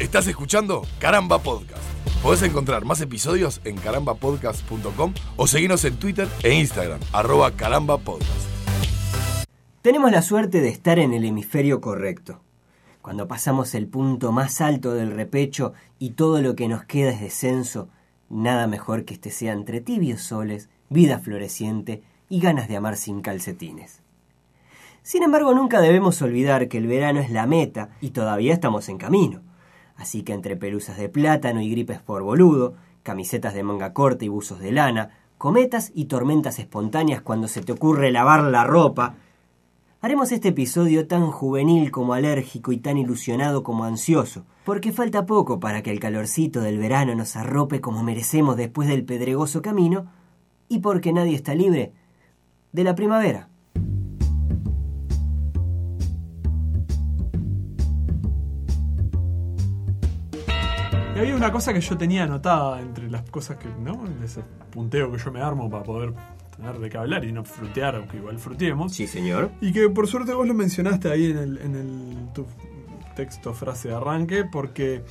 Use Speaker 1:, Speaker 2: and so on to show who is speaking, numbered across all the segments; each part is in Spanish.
Speaker 1: Estás escuchando Caramba Podcast. Podés encontrar más episodios en carambapodcast.com o seguirnos en Twitter e Instagram, arroba carambapodcast.
Speaker 2: Tenemos la suerte de estar en el hemisferio correcto. Cuando pasamos el punto más alto del repecho y todo lo que nos queda es descenso, nada mejor que este sea entre tibios soles, vida floreciente y ganas de amar sin calcetines. Sin embargo, nunca debemos olvidar que el verano es la meta y todavía estamos en camino. Así que entre pelusas de plátano y gripes por boludo, camisetas de manga corta y buzos de lana, cometas y tormentas espontáneas cuando se te ocurre lavar la ropa, haremos este episodio tan juvenil como alérgico y tan ilusionado como ansioso, porque falta poco para que el calorcito del verano nos arrope como merecemos después del pedregoso camino, y porque nadie está libre de la primavera.
Speaker 3: Y había una cosa que yo tenía anotada entre las cosas que, ¿no? Ese punteo que yo me armo para poder tener de qué hablar y no frutear, aunque igual fruteemos.
Speaker 2: Sí, señor.
Speaker 3: Y que por suerte vos lo mencionaste ahí en el, en el tu texto, frase de arranque, porque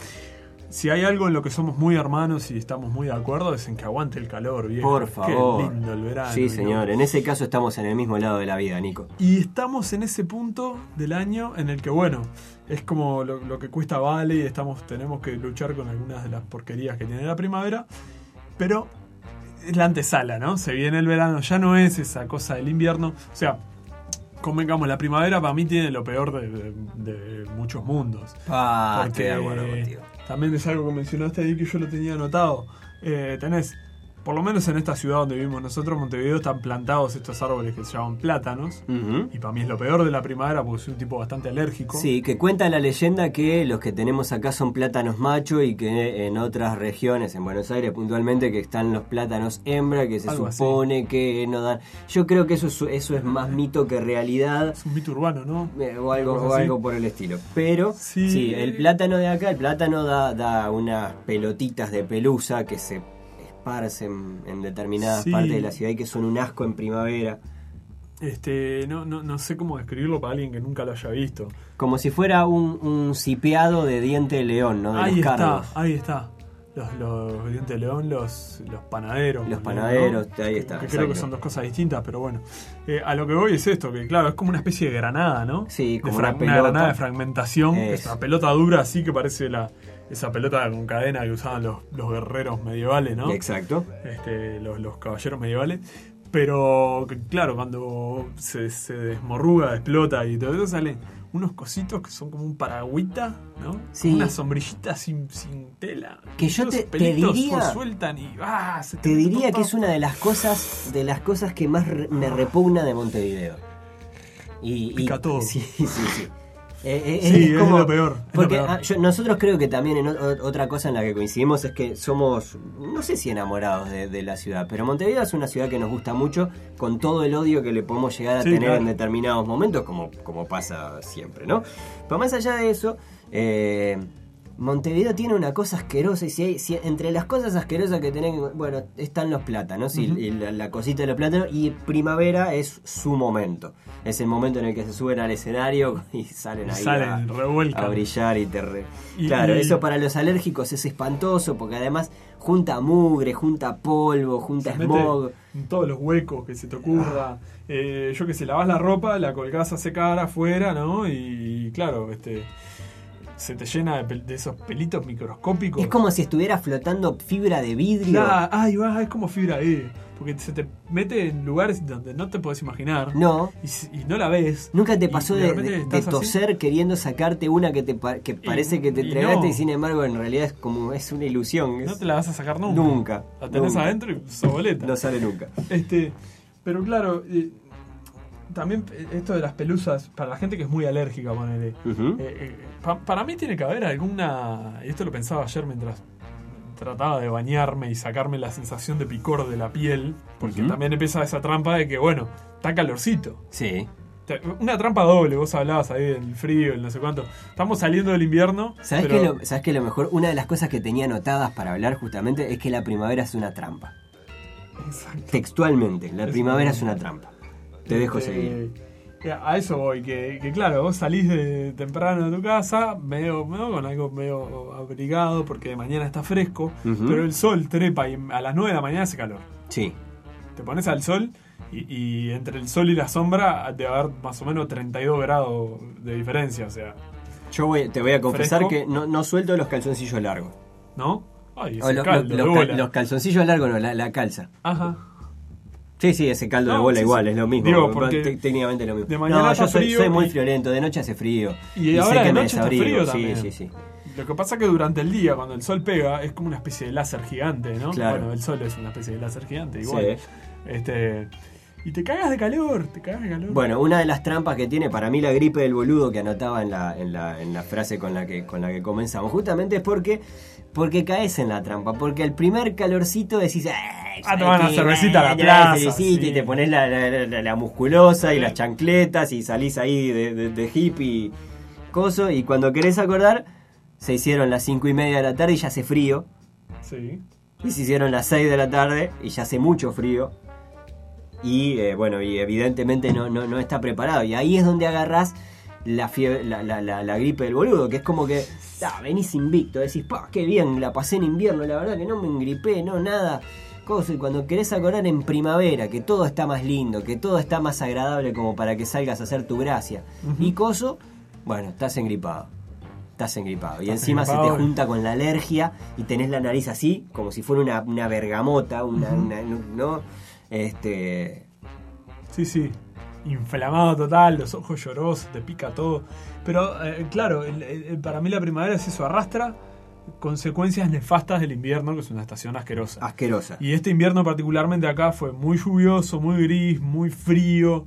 Speaker 3: si hay algo en lo que somos muy hermanos y estamos muy de acuerdo es en que aguante el calor, viejo.
Speaker 2: Por favor.
Speaker 3: Qué lindo el verano.
Speaker 2: Sí,
Speaker 3: ¿no?
Speaker 2: señor. En ese caso estamos en el mismo lado de la vida, Nico.
Speaker 3: Y estamos en ese punto del año en el que, bueno, es como lo, lo que cuesta vale y estamos, tenemos que luchar con algunas de las porquerías que tiene la primavera, pero es la antesala, ¿no? Se viene el verano, ya no es esa cosa del invierno. O sea, convengamos, la primavera para mí tiene lo peor de, de- de muchos mundos.
Speaker 2: Ah,
Speaker 3: Porque
Speaker 2: estoy de acuerdo contigo.
Speaker 3: también es algo que mencionaste ahí que yo lo tenía anotado. Eh, tenés, por lo menos en esta ciudad donde vivimos nosotros, Montevideo, están plantados estos árboles que se llaman plátanos. Y para mí es lo peor de la primavera porque soy un tipo bastante alérgico.
Speaker 2: Sí, que cuenta la leyenda que los que tenemos acá son plátanos macho y que en otras regiones, en Buenos Aires puntualmente, que están los plátanos hembra, que se
Speaker 3: Algo así.
Speaker 2: supone que no dan. Yo creo que eso es, eso es más mito que realidad.
Speaker 3: Es un mito urbano, ¿no?
Speaker 2: eh, O algo por el estilo. Pero sí.
Speaker 3: Sí.
Speaker 2: el plátano de acá, el plátano da, da unas pelotitas de pelusa que se esparcen en determinadas
Speaker 3: Sí.
Speaker 2: partes de la ciudad y que son un asco en primavera.
Speaker 3: Este, no, no, no sé cómo describirlo para alguien que nunca lo haya visto.
Speaker 2: Como si fuera un, un cipeado de diente de león, ¿no? De
Speaker 3: ahí
Speaker 2: los
Speaker 3: está, ahí está. Los, los dientes de león, los, los panaderos.
Speaker 2: Los
Speaker 3: ¿no?
Speaker 2: panaderos, ahí está,
Speaker 3: Que creo que son dos cosas distintas, pero bueno. Eh, a lo que voy es esto, que claro, es como una especie de granada, ¿no?
Speaker 2: Sí, como una pelota.
Speaker 3: granada de fragmentación. Es una pelota dura así que parece la, esa pelota con cadena que usaban los, los guerreros medievales, ¿no?
Speaker 2: Exacto.
Speaker 3: este, los, los caballeros medievales. Pero claro, cuando se, se desmorruga, explota y todo eso, salen unos cositos que son como un paragüita, ¿no?
Speaker 2: Sí.
Speaker 3: Una sombrillita sin, sin tela.
Speaker 2: Que yo te- te diría-
Speaker 3: sueltan y ¡ah! Se
Speaker 2: Te diría que es una de las cosas de las cosas que más me repugna de Montevideo. Y, y-
Speaker 3: Pica todo.
Speaker 2: Sí, sí, sí. Eh, eh,
Speaker 3: Sí, es lo peor, es lo
Speaker 2: Porque
Speaker 3: peor.
Speaker 2: ah, yo- nosotros creo que también en o- otra cosa en la que coincidimos es que somos, no sé si enamorados de, de la ciudad, pero Montevideo es una ciudad que nos gusta mucho con todo el odio que le podemos llegar a
Speaker 3: Sí,
Speaker 2: tener
Speaker 3: claro.
Speaker 2: en determinados momentos, como, como pasa siempre, ¿no? Pero más allá de eso, eh, Montevideo tiene una cosa asquerosa y si, hay, si entre las cosas asquerosas que tienen, bueno, están los plátanos y, la, la cosita de los plátanos y primavera es su momento. Es el momento en el que se suben al escenario y salen ahí
Speaker 3: Salen,
Speaker 2: a, a brillar y te re-
Speaker 3: Y-
Speaker 2: Claro,
Speaker 3: y-
Speaker 2: eso para los alérgicos es espantoso porque además junta mugre, junta polvo, junta
Speaker 3: Se
Speaker 2: smog.
Speaker 3: en todos los huecos que se te ocurra. Eh, yo que sé, lavas la ropa, la colgás a secar afuera, ¿no? Y claro, este se te llena de, de esos pelitos microscópicos.
Speaker 2: Es como si estuviera flotando fibra de vidrio.
Speaker 3: Ah, ahí va, es como fibra E. Porque se te mete en lugares donde no te podés imaginar.
Speaker 2: No.
Speaker 3: Y, y no la ves.
Speaker 2: ¿Nunca te
Speaker 3: Y
Speaker 2: pasó
Speaker 3: de
Speaker 2: de, de- de
Speaker 3: así.
Speaker 2: toser queriendo sacarte una que te que parece que te
Speaker 3: y
Speaker 2: entregaste
Speaker 3: no.
Speaker 2: y sin embargo en realidad es como es una ilusión? es-
Speaker 3: No te la vas a sacar nunca.
Speaker 2: Nunca,
Speaker 3: La tenés
Speaker 2: nunca.
Speaker 3: adentro y soboleta.
Speaker 2: no sale nunca.
Speaker 3: Este, pero claro, eh, también eh, esto de las pelusas, para la gente que es muy alérgica, ponele. Eh, eh, pa- para mí tiene que haber alguna. Y esto lo pensaba ayer mientras trataba de bañarme y sacarme la sensación de picor de la piel. Porque también empieza esa trampa de que, bueno, está calorcito.
Speaker 2: Sí.
Speaker 3: Una trampa doble, vos hablabas ahí del frío, el no sé cuánto. Estamos saliendo del invierno.
Speaker 2: ¿Sabes
Speaker 3: pero-
Speaker 2: que lo, ¿Sabes que lo mejor? Una de las cosas que tenía anotadas para hablar justamente es que la primavera es una trampa.
Speaker 3: Exacto.
Speaker 2: Textualmente, la
Speaker 3: Es
Speaker 2: primavera es una trampa. Te dejo
Speaker 3: Este,
Speaker 2: seguir.
Speaker 3: A eso voy, que, que claro, vos salís de temprano de tu casa, medio, medio con algo medio abrigado, porque mañana está fresco, pero el sol trepa y a las 9 de la mañana hace calor.
Speaker 2: Sí.
Speaker 3: Te pones al sol y, y entre el sol y la sombra debe haber más o menos 32 grados de diferencia, o sea,
Speaker 2: Yo voy- te voy a confesar
Speaker 3: Fresco.
Speaker 2: que no, no suelto los calzoncillos largos.
Speaker 3: ¿no? Ay,
Speaker 2: O
Speaker 3: ese
Speaker 2: lo-
Speaker 3: caldo
Speaker 2: los, los calzoncillos largos no, la, la calza.
Speaker 3: Ajá.
Speaker 2: Sí, sí, ese caldo de bola
Speaker 3: sí,
Speaker 2: igual,
Speaker 3: sí.
Speaker 2: es lo mismo.
Speaker 3: Digo,
Speaker 2: técnicamente lo mismo.
Speaker 3: de mañana
Speaker 2: no, yo soy,
Speaker 3: frío
Speaker 2: soy muy
Speaker 3: y-
Speaker 2: friolento, de noche hace frío.
Speaker 3: Y ahora de
Speaker 2: me
Speaker 3: noche
Speaker 2: desabrigo,
Speaker 3: frío
Speaker 2: sí,
Speaker 3: también.
Speaker 2: sí, sí.
Speaker 3: Lo que pasa que durante el día, cuando el sol pega, es como una especie de láser gigante, ¿no?
Speaker 2: Claro.
Speaker 3: Bueno, el sol es una especie de láser gigante, igual.
Speaker 2: Sí.
Speaker 3: Este, y te cagas de calor, te cagas de calor.
Speaker 2: Bueno, una de las trampas que tiene para mí la gripe del boludo que anotaba en la, en la, en la frase con la, que, con la que comenzamos, justamente es porque, porque caes en la trampa, porque el primer calorcito decís, "Ay,
Speaker 3: Ah, te
Speaker 2: ¿sabes
Speaker 3: van a cervecita a la plaza,
Speaker 2: cervecita",
Speaker 3: sí.
Speaker 2: y te pones la, la- la- la musculosa y las chancletas y salís ahí de, de, de hippie coso y cuando querés acordar se hicieron las cinco y media de la tarde y ya hace frío.
Speaker 3: Sí.
Speaker 2: Y se hicieron las 6 de la tarde y ya hace mucho frío. Y eh, bueno, y evidentemente no, no, no está preparado. Y ahí es donde agarrás la, fiebre, la, la, la, la gripe del boludo, que es como que ah, venís invicto, decís, pa, qué bien, la pasé en invierno, la verdad que no me engripé, no, nada. Cosa, y cuando querés acordar en primavera, que todo está más lindo, que todo está más agradable como para que salgas a hacer tu gracia. Y coso, bueno, estás engripado. Estás engripado. Y encima se te junta con la alergia y tenés la nariz así, como si fuera una, una bergamota, una, una- ¿no? Este.
Speaker 3: Sí, sí. Inflamado total, los ojos llorosos, te pica todo. Pero eh, claro, el- el- para mí la primavera es eso, arrastra consecuencias nefastas del invierno, que es una estación asquerosa.
Speaker 2: asquerosa.
Speaker 3: Y este invierno particularmente acá fue muy lluvioso, muy gris, muy frío,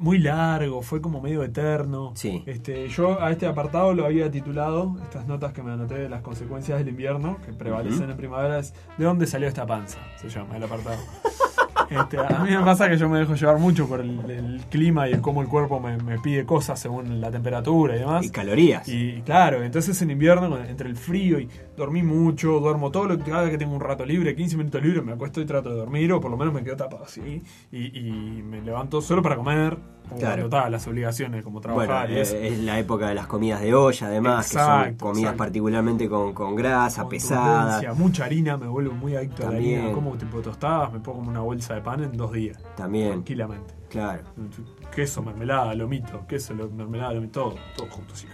Speaker 3: muy largo, fue como medio eterno.
Speaker 2: Sí.
Speaker 3: Este, yo a este apartado lo había titulado, estas notas que me anoté de las consecuencias del invierno, que prevalecen en primavera, es ¿De dónde salió esta panza? Se llama el apartado. Este, a mí me pasa que yo me dejo llevar mucho por el, el clima y el cómo el cuerpo me, me pide cosas según la temperatura y demás.
Speaker 2: Y calorías.
Speaker 3: Y claro, entonces en invierno, entre el frío y dormí mucho, duermo todo lo que cada vez que tengo un rato libre, 15 minutos libre, me acuesto y trato de dormir, o por lo menos me quedo tapado así, y, y me levanto solo para comer,
Speaker 2: Claro.
Speaker 3: está, las obligaciones como
Speaker 2: Bueno,
Speaker 3: trabajar y eso.
Speaker 2: es la época de las comidas de olla, además, que son
Speaker 3: Exacto,
Speaker 2: comidas
Speaker 3: exacto.
Speaker 2: particularmente con, con grasa, pesada.
Speaker 3: Mucha harina, me vuelvo muy adicto a la
Speaker 2: También.
Speaker 3: harina, como tipo tostadas, me pongo una bolsa de pan en dos días,
Speaker 2: También,
Speaker 3: tranquilamente.
Speaker 2: claro.
Speaker 3: queso, mermelada, lomito, queso, lo- mermelada, lomito, todo, todo junto así.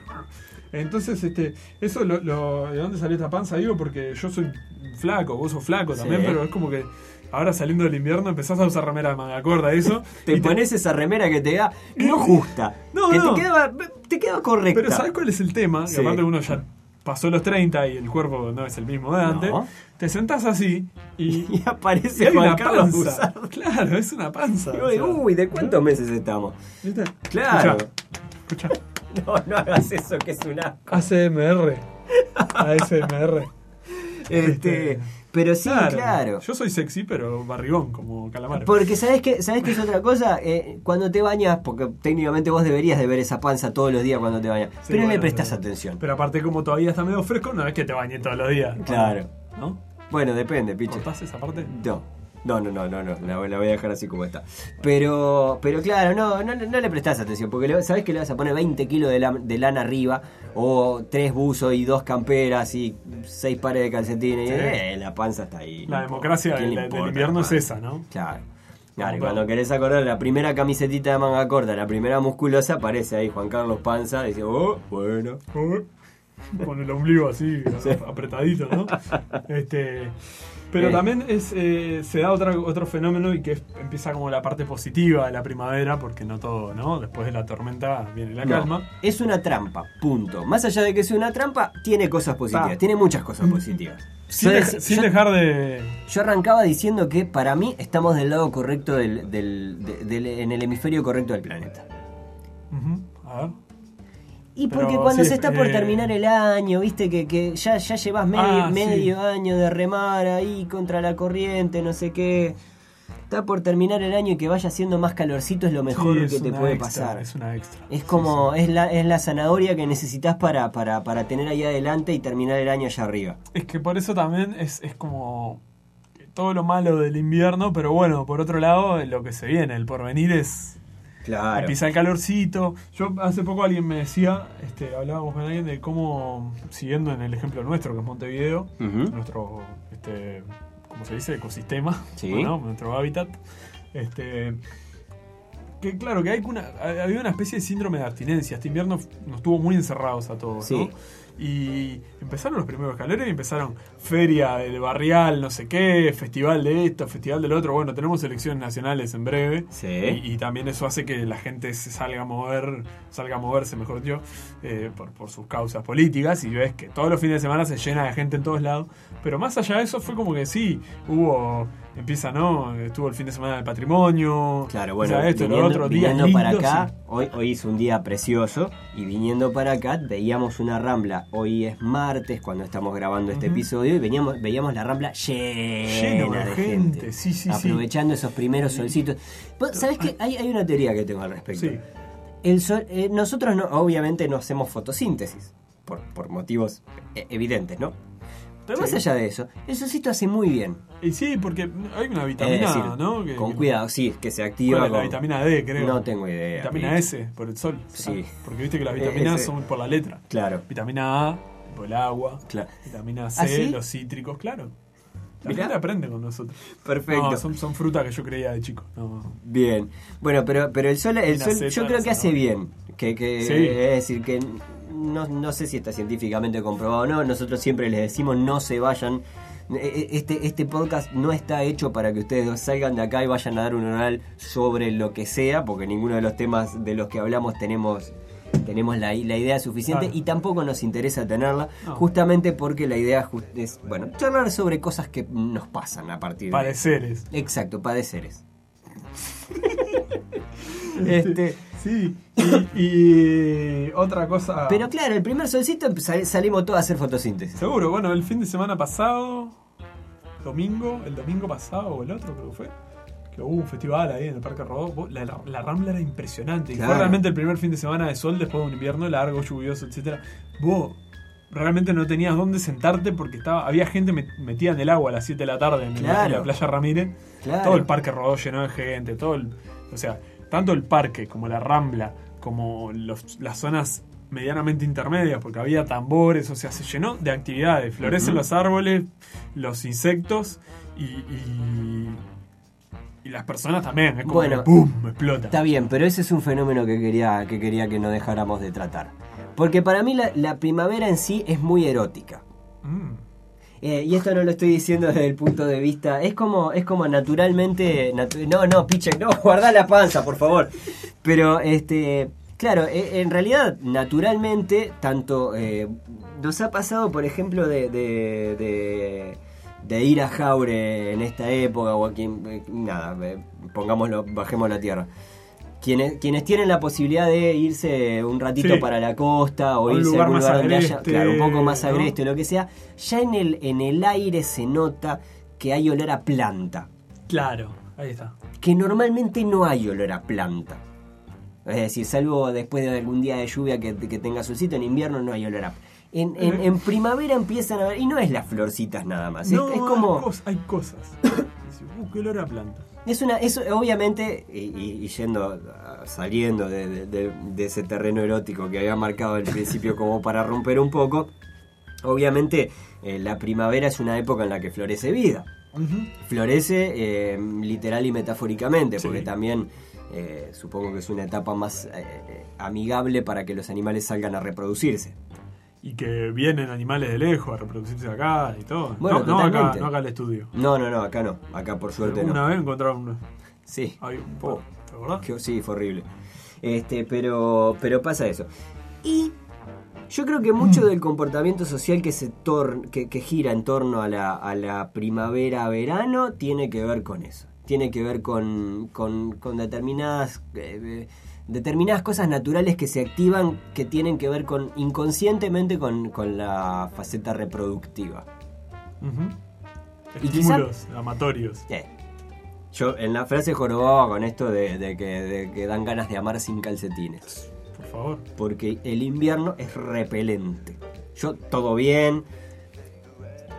Speaker 3: Entonces, este, eso lo, lo- ¿de dónde salió esta panza? Digo, porque yo soy flaco, vos sos flaco también,
Speaker 2: Sí.
Speaker 3: pero es como que ahora saliendo del invierno empezás a usar remera de manga corta, eso.
Speaker 2: Te
Speaker 3: y
Speaker 2: pones esa remera que te da, no justa,
Speaker 3: No,
Speaker 2: que
Speaker 3: no.
Speaker 2: te queda, te queda correcta.
Speaker 3: Pero ¿sabes cuál es el tema?
Speaker 2: Sí.
Speaker 3: Que aparte uno ya pasó los 30 y el cuerpo no es el mismo de antes.
Speaker 2: No.
Speaker 3: Te sentás así y,
Speaker 2: Y
Speaker 3: y
Speaker 2: aparece
Speaker 3: hay
Speaker 2: Juan
Speaker 3: una
Speaker 2: Carlos
Speaker 3: panza.
Speaker 2: Busardo.
Speaker 3: Claro, es una panza.
Speaker 2: Y digo, uy, ¿de cuántos meses estamos?
Speaker 3: ¿viste?
Speaker 2: Claro.
Speaker 3: Escuchá.
Speaker 2: No, no hagas eso, que es un asco.
Speaker 3: ACMR. ASMR.
Speaker 2: Este,
Speaker 3: Este,
Speaker 2: pero sí, claro.
Speaker 3: Yo soy sexy, pero barrigón, como calamar.
Speaker 2: Porque sabes que sabes que es otra cosa, Eh, cuando te bañas, porque técnicamente vos deberías de ver esa panza todos los días cuando te bañas,
Speaker 3: Sí,
Speaker 2: pero no le prestas
Speaker 3: pero-
Speaker 2: atención.
Speaker 3: Pero aparte, como todavía está medio fresco, no es que te bañe todos los días.
Speaker 2: Claro.
Speaker 3: ¿No?
Speaker 2: Bueno, depende, piche.
Speaker 3: ¿Cortás esa parte?
Speaker 2: No. No, no, no, no, no, la, voy a dejar así como está. Pero, pero claro, no, no, no le prestás atención, porque sabés que le vas a poner 20 kilos de, la- de lana arriba, o tres buzos y dos camperas y seis pares de calcetines, y
Speaker 3: Sí.
Speaker 2: eh, la panza está ahí.
Speaker 3: La
Speaker 2: no
Speaker 3: democracia
Speaker 2: importa. ¿Quién
Speaker 3: del, invierno es esa, ¿no?
Speaker 2: Claro. Claro, y cuando querés acordar la primera camisetita de manga corta, la primera musculosa, aparece ahí Juan Carlos Panza, y dice, oh, bueno.
Speaker 3: Con el ombligo así, apretadito, ¿no? Este, pero
Speaker 2: Eh.
Speaker 3: también es, eh, se da otra, otro fenómeno y que es- empieza como la parte positiva de la primavera, porque no todo, ¿no? Después de la tormenta viene la
Speaker 2: No,
Speaker 3: calma.
Speaker 2: es una trampa, punto. Más allá de que sea una trampa, tiene cosas positivas,
Speaker 3: Pa.
Speaker 2: tiene muchas cosas positivas.
Speaker 3: Sin,
Speaker 2: Yo
Speaker 3: deja-
Speaker 2: dec-
Speaker 3: sin
Speaker 2: yo-
Speaker 3: dejar de.
Speaker 2: Yo arrancaba diciendo que para mí estamos del lado correcto del, del- de- del- en el hemisferio correcto del planeta.
Speaker 3: A ver.
Speaker 2: Y
Speaker 3: Pero
Speaker 2: porque cuando
Speaker 3: sí,
Speaker 2: se está por
Speaker 3: eh,
Speaker 2: terminar el año, viste que, que ya, ya llevas medio,
Speaker 3: Ah, sí.
Speaker 2: medio año de remar ahí contra la corriente, no sé qué. Está por terminar el año y que vaya haciendo más calorcito es lo mejor
Speaker 3: Sí, es
Speaker 2: que te puede
Speaker 3: extra,
Speaker 2: pasar.
Speaker 3: Es una extra.
Speaker 2: Es como. Es, la, es la zanahoria que necesitas para, para, para tener ahí adelante y terminar el año allá arriba.
Speaker 3: Es que por eso también es, es como todo lo malo del invierno, pero bueno, por otro lado, lo que se viene, el porvenir es,
Speaker 2: Claro.
Speaker 3: Empieza el calorcito. Yo hace poco alguien me decía, este, hablábamos con alguien de cómo, siguiendo en el ejemplo nuestro, que es Montevideo, nuestro, este, ¿cómo se dice? Ecosistema,
Speaker 2: Sí.
Speaker 3: nuestro hábitat. Este, que claro, que hay una, había una especie de síndrome de abstinencia. Este invierno nos tuvo muy encerrados a todos,
Speaker 2: Sí.
Speaker 3: ¿no? Y empezaron los primeros calores y empezaron feria del barrial, no sé qué, festival de esto, festival del otro. Bueno, tenemos elecciones nacionales en breve.
Speaker 2: Sí.
Speaker 3: Y, y también eso hace que la gente se salga a mover, salga a moverse, mejor dicho, eh, por, por sus causas políticas. Y ves que todos los fines de semana se llena de gente en todos lados. Pero más allá de eso fue como que sí, hubo, empieza, ¿no? Estuvo el fin de semana del patrimonio.
Speaker 2: Claro, bueno,
Speaker 3: o sea, esto,
Speaker 2: viniendo,
Speaker 3: lo otro,
Speaker 2: para acá,
Speaker 3: sí.
Speaker 2: hoy, hoy es un día precioso y viniendo para acá veíamos una rambla, hoy es martes cuando estamos grabando este
Speaker 3: Ujú.
Speaker 2: Y veníamos, veíamos la rambla llena,
Speaker 3: Lleno de gente,
Speaker 2: gente,
Speaker 3: sí, sí, sí.
Speaker 2: aprovechando esos primeros solcitos. Vos ¿Sabés qué? Hay, hay una teoría que tengo al respecto.
Speaker 3: Sí.
Speaker 2: El sol- eh, nosotros no, obviamente no hacemos fotosíntesis, por, por motivos eh, evidentes, ¿no? Pero más allá de eso, el solcito hace muy bien.
Speaker 3: Y sí, porque hay una vitamina,
Speaker 2: decir,
Speaker 3: ¿no? Que-
Speaker 2: con
Speaker 3: que-
Speaker 2: cuidado, sí, que se
Speaker 3: ¿cuál
Speaker 2: activa.
Speaker 3: es la
Speaker 2: con-
Speaker 3: vitamina D, creo.
Speaker 2: No tengo idea.
Speaker 3: Vitamina. S, por el sol.
Speaker 2: Sí.
Speaker 3: Porque viste que las
Speaker 2: Eh,
Speaker 3: vitaminas son por la letra.
Speaker 2: Claro,
Speaker 3: Vitamina A, por el agua.
Speaker 2: claro.
Speaker 3: Vitamina C,
Speaker 2: ¿Ah, sí?
Speaker 3: los cítricos, claro. La
Speaker 2: Mirá.
Speaker 3: gente aprende con nosotros.
Speaker 2: Perfecto.
Speaker 3: No, son, son frutas que yo creía de chico. No.
Speaker 2: Bien. Bueno, pero, pero el sol, el sol
Speaker 3: Z,
Speaker 2: yo creo que hace bien. Que, que,
Speaker 3: Sí.
Speaker 2: Es decir, que no, no sé si está científicamente comprobado o no. Nosotros siempre les decimos no se vayan. E- e- Este, este podcast no está hecho para que ustedes salgan de acá y vayan a dar un oral sobre lo que sea, porque ninguno de los temas de los que hablamos tenemos tenemos la, la idea suficiente
Speaker 3: Claro.
Speaker 2: y tampoco nos interesa tenerla,
Speaker 3: No.
Speaker 2: justamente porque la idea es, bueno, charlar sobre cosas que nos pasan a partir de
Speaker 3: Pareceres.
Speaker 2: Exacto, padeceres. este,
Speaker 3: Sí. Y, y otra cosa.
Speaker 2: pero claro, el primer solcito sal- salimos todos a hacer fotosíntesis.
Speaker 3: Seguro, bueno, el fin de semana pasado, domingo, el domingo pasado o el otro creo que fue, hubo un festival ahí en el Parque Rodó. La, la- la Rambla era impresionante. Y
Speaker 2: Claro.
Speaker 3: fue realmente el primer fin de semana de sol después de un invierno largo, lluvioso, etcétera. Vos realmente no tenías dónde sentarte porque estaba había gente met- metida en el agua a las 7 de la tarde en, la- en
Speaker 2: Claro.
Speaker 3: la playa Ramírez.
Speaker 2: Claro.
Speaker 3: Todo el Parque Rodó lleno de gente, todo el, o sea, tanto el parque como la Rambla, como los- las zonas medianamente intermedias, porque había tambores, o sea, se llenó de actividades, florecen los árboles, los insectos y, y, y las personas también, es como
Speaker 2: Bueno,
Speaker 3: que ¡pum! explota.
Speaker 2: Está bien, pero ese es un fenómeno que quería que, quería que no dejáramos de tratar. Porque para mí la, la primavera en sí es muy erótica.
Speaker 3: Mm.
Speaker 2: Eh, y esto no lo estoy diciendo desde el punto de vista. Es como, es como naturalmente. natu- no, no, piche, no, guarda la panza, por favor. Pero, este. Claro, e- en realidad, naturalmente, tanto. eh, nos ha pasado, por ejemplo, de. de, de- de ir a Jaure en esta época o a quien. eh, nada, eh, pongámoslo, bajemos la tierra. Quienes, quienes tienen la posibilidad de irse un ratito
Speaker 3: Sí.
Speaker 2: para la costa o
Speaker 3: un
Speaker 2: irse a algún lugar donde haya, claro, un poco más
Speaker 3: ¿no?
Speaker 2: agreste o lo que sea, ya en el, en el aire se nota que hay olor a planta.
Speaker 3: Claro, ahí está.
Speaker 2: Que normalmente no hay olor a planta. Es decir, salvo después de algún día de lluvia que, que tenga solcito, en invierno no hay olor a en, en, en primavera empiezan a ver, y no es las florcitas nada más, es-
Speaker 3: No,
Speaker 2: es,
Speaker 3: hay,
Speaker 2: como...
Speaker 3: cos- hay cosas. Uh, qué olor a planta.
Speaker 2: Es una, eso obviamente, y, y- yendo, saliendo de, de- de- de ese terreno erótico que había marcado al principio como para romper un poco, obviamente eh, la primavera es una época en la que florece vida. Florece eh, literal y metafóricamente,
Speaker 3: Sí.
Speaker 2: porque también eh, supongo que es una etapa más amigable para que los animales salgan a reproducirse.
Speaker 3: Y que vienen animales de lejos a reproducirse acá y todo.
Speaker 2: Bueno,
Speaker 3: no, no acá, no acá al estudio.
Speaker 2: No, no, no, acá no, acá por suerte
Speaker 3: Una
Speaker 2: no.
Speaker 3: vez encontraron un,
Speaker 2: Sí.
Speaker 3: hay un
Speaker 2: Oh.
Speaker 3: ¿te acordás?
Speaker 2: Que- Sí, fue horrible. Este, pero, pero pasa eso. Y yo creo que
Speaker 3: Mm.
Speaker 2: mucho del comportamiento social que se tor- que, que gira en torno a la, a la primavera-verano tiene que ver con eso. Tiene que ver con, con, con determinadas, eh, eh, determinadas cosas naturales que se activan que tienen que ver con inconscientemente con, con la faceta reproductiva. Y quizá-
Speaker 3: Estímulos amatorios.
Speaker 2: Eh, Yo en la frase jorobaba con esto de, de que, de que dan ganas de amar sin calcetines.
Speaker 3: Por favor.
Speaker 2: porque el invierno es repelente. Yo, todo bien.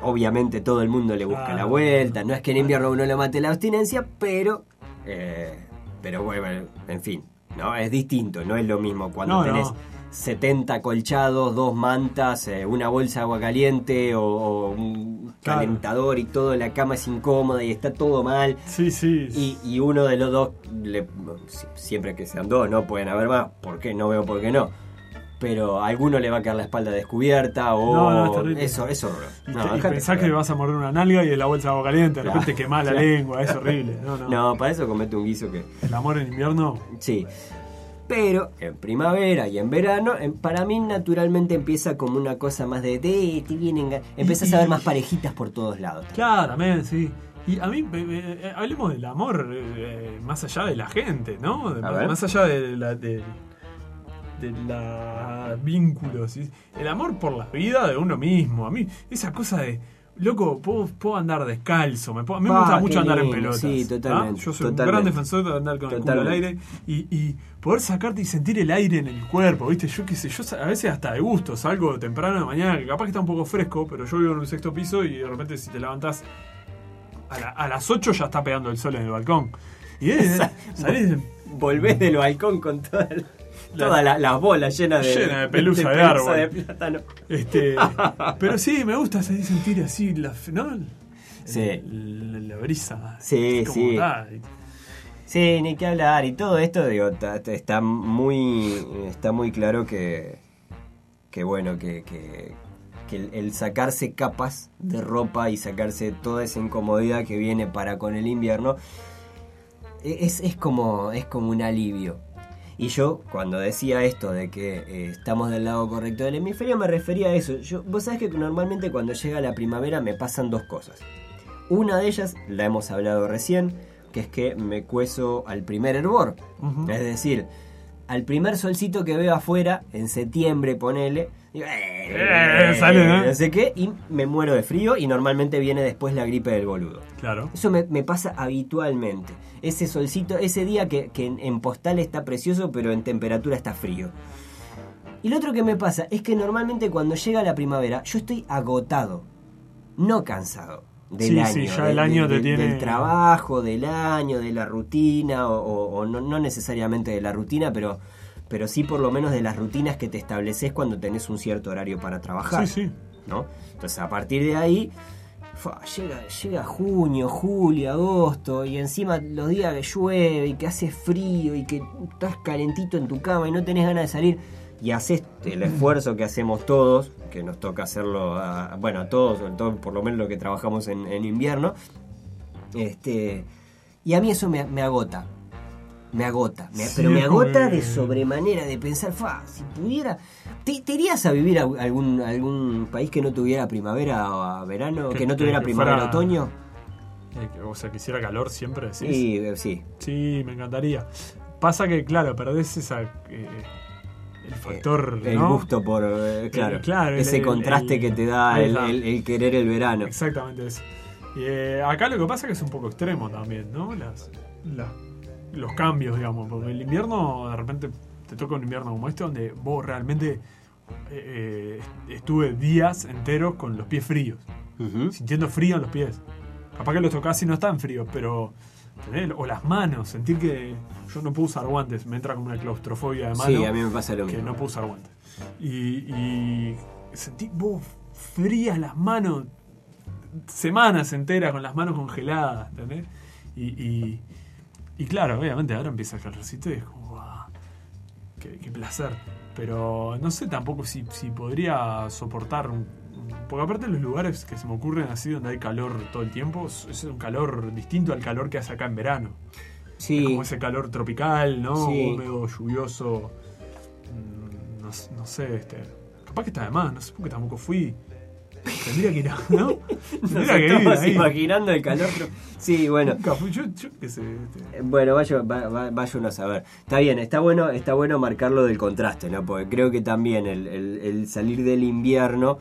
Speaker 2: Obviamente todo el mundo le busca
Speaker 3: Ah.
Speaker 2: la vuelta. No es que en invierno uno le mate la abstinencia, pero. eh, pero bueno, en fin. ¿No? Es distinto, no es lo mismo cuando
Speaker 3: No,
Speaker 2: tenés
Speaker 3: no.
Speaker 2: 70 colchados, dos mantas, eh, una bolsa de agua caliente o, o un
Speaker 3: Claro.
Speaker 2: calentador y todo, la cama es incómoda y está todo mal.
Speaker 3: Sí, sí.
Speaker 2: Y, y uno de los dos, le- si- siempre que sean dos, no pueden haber más, ¿por qué? No veo por qué no. Pero a alguno le va a quedar la espalda descubierta o
Speaker 3: No, no, es terrible.
Speaker 2: eso, eso.
Speaker 3: Y,
Speaker 2: No,
Speaker 3: te- y
Speaker 2: dejate
Speaker 3: pensás que vas a morder una nalga y es la bolsa de agua caliente, de
Speaker 2: Claro,
Speaker 3: repente quemás la lengua, es horrible. No, no.
Speaker 2: No, para eso comete un guiso que.
Speaker 3: El amor en invierno,
Speaker 2: Sí. Pero en primavera y en verano, en- para mí naturalmente empieza como una cosa más de. de te vienen ga-". Empezás a ver más parejitas por todos lados.
Speaker 3: claramente, sí. Y a mí, eh, hablemos del amor eh, más allá de la gente, ¿no? Más allá de la. De, de la vínculos. ¿sí? El amor por la vida de uno mismo. A mí, esa cosa de. Loco, puedo, puedo andar descalzo. Me puedo- a mí me gusta mucho andar en pelotas.
Speaker 2: sí,
Speaker 3: ¿ah?
Speaker 2: totalmente,
Speaker 3: Yo soy un gran defensor de andar con el culo al aire y, y poder sacarte y sentir el aire en el cuerpo, ¿viste? Yo qué sé, yo a veces hasta de gusto salgo temprano de mañana, que capaz que está un poco fresco, pero yo vivo en un sexto piso y de repente si te levantás a, la- a las 8 ya está pegando el sol en el balcón. Y es, salís
Speaker 2: Volvés del balcón con todas
Speaker 3: La-
Speaker 2: todas la- las bolas llenas de,
Speaker 3: Llena de pelusa de árbol.
Speaker 2: de plátano.
Speaker 3: Este, pero sí, me gusta sentir así la, ¿no?
Speaker 2: Sí.
Speaker 3: La, la brisa.
Speaker 2: Sí,
Speaker 3: Como,
Speaker 2: sí.
Speaker 3: ah,
Speaker 2: Sí, ni que hablar. Y todo esto, digo, está muy, está muy claro que, que bueno, que, que, que el, el sacarse capas de ropa y sacarse toda esa incomodidad que viene para con el invierno e- es, es como, es como un alivio. Y yo, cuando decía esto de que eh, estamos del lado correcto del hemisferio, me refería a eso. Yo, vos sabés que normalmente cuando llega la primavera me pasan dos cosas. Una de ellas, la hemos hablado recién, que es que me cueso al primer hervor. Es decir, al primer solcito que veo afuera, en septiembre, ponele, digo,
Speaker 3: Eh, sale, ¿no?
Speaker 2: no sé qué, y me muero de frío y normalmente viene después la gripe del boludo.
Speaker 3: Claro.
Speaker 2: Eso me, me pasa habitualmente. Ese solcito, ese día que, que en, en postal está precioso, pero en temperatura está frío. Y lo otro que me pasa es que normalmente cuando llega la primavera, yo estoy agotado, no cansado. Del
Speaker 3: Sí,
Speaker 2: año,
Speaker 3: sí, ya
Speaker 2: del-
Speaker 3: el año te
Speaker 2: del-
Speaker 3: tiene-
Speaker 2: del trabajo, del año, de la rutina, o, o- o no, no necesariamente de la rutina, pero, pero sí por lo menos de las rutinas que te estableces cuando tenés un cierto horario para trabajar.
Speaker 3: Sí, sí.
Speaker 2: ¿no? Entonces a partir de ahí llega, llega junio, julio, agosto y encima los días que llueve y que hace frío y que estás calentito en tu cama y no tenés ganas de salir y haces el esfuerzo que hacemos todos, que nos toca hacerlo, a- bueno, a todos, todo por lo menos lo que trabajamos en, en invierno, este, y a mí eso me, me agota. Me agota, me-
Speaker 3: Sí,
Speaker 2: pero me agota
Speaker 3: que-
Speaker 2: de sobremanera de pensar, fa, si pudiera, ¿te, te irías a vivir a algún, algún país que no tuviera primavera o a verano, que,
Speaker 3: Que-
Speaker 2: no
Speaker 3: que-
Speaker 2: tuviera
Speaker 3: que
Speaker 2: primavera
Speaker 3: fuera-
Speaker 2: otoño?
Speaker 3: Eh, que- O sea, quisiera calor siempre, decís.
Speaker 2: Sí, eh, sí.
Speaker 3: Sí, me encantaría. Pasa que, claro, perdés esa, eh, el factor.
Speaker 2: El
Speaker 3: ¿no?
Speaker 2: gusto por, eh, claro,
Speaker 3: claro,
Speaker 2: ese
Speaker 3: el-
Speaker 2: contraste que te da el, querer el verano.
Speaker 3: Exactamente eso. Y, eh, acá lo que pasa es que es un poco extremo también, ¿no? Las, la- los cambios, digamos. Porque el invierno, de repente, te toca un invierno como este, donde vos realmente eh, eh, estuve días enteros con los pies fríos. Sintiendo frío en los pies. Capaz que los tocas y no están fríos, pero. ¿entendés? O las manos, sentir que yo no puedo usar guantes, me entra como una claustrofobia de mano.
Speaker 2: Sí, a mí me pasa lo
Speaker 3: que
Speaker 2: mismo.
Speaker 3: no puedo usar guantes. Y, y sentí vos frías las manos, semanas enteras con las manos congeladas, ¿entendés? Y, y, y claro, obviamente ahora empieza el calorcito y es como, "Guau, qué, qué placer. Pero no sé tampoco si, si podría soportar un, Porque aparte los lugares que se me ocurren así donde hay calor todo el tiempo, es un calor distinto al calor que hace acá en verano. Es
Speaker 2: Sí,
Speaker 3: como ese calor tropical, ¿no?
Speaker 2: Sí.
Speaker 3: Húmedo, lluvioso. mm, No, no sé, este. Capaz que está de más, no sé porque tampoco fui. Tendría que ir. ¿No?
Speaker 2: nos
Speaker 3: Tendría que ir ahí.
Speaker 2: imaginando el calor. Sí, bueno.
Speaker 3: Yo, yo qué sé. este.
Speaker 2: Eh, Bueno, vaya, va- va- vaya uno a saber. Está bien, está bueno, está bueno marcarlo del contraste, ¿no? Porque creo que también el, el- el salir del invierno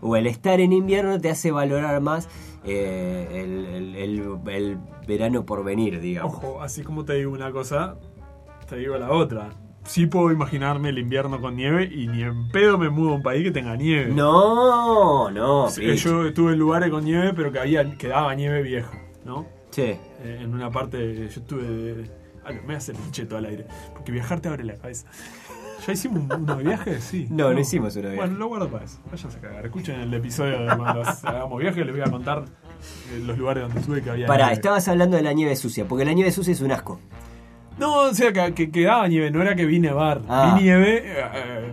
Speaker 2: o el estar en invierno te hace valorar más eh, el, el- el- el verano por venir, digamos.
Speaker 3: Ojo, así como te digo una cosa, te digo la otra. Sí puedo imaginarme el invierno con nieve y ni en pedo me mudo a un país que tenga nieve.
Speaker 2: No, no,
Speaker 3: Sí, yo estuve en lugares con nieve, pero que había que daba nieve vieja, ¿no?
Speaker 2: Sí.
Speaker 3: Eh, en una parte, yo estuve de- Ah, no, me hace el cheto al aire. Porque viajar te abre la cabeza. ¿Ya hicimos un- uno de viaje? Sí.
Speaker 2: No, no hicimos uno de viaje.
Speaker 3: Bueno, lo guardo para eso. Váyanse a cagar. Escuchen el episodio de cuando hagamos viaje. Les voy a contar eh, los lugares donde estuve que había.
Speaker 2: Pará,
Speaker 3: nieve.
Speaker 2: estabas hablando de la nieve sucia, porque la nieve sucia es un asco.
Speaker 3: No, o sea, que, que quedaba nieve. No era que vi nevar.
Speaker 2: Ah.
Speaker 3: Vi nieve. eh,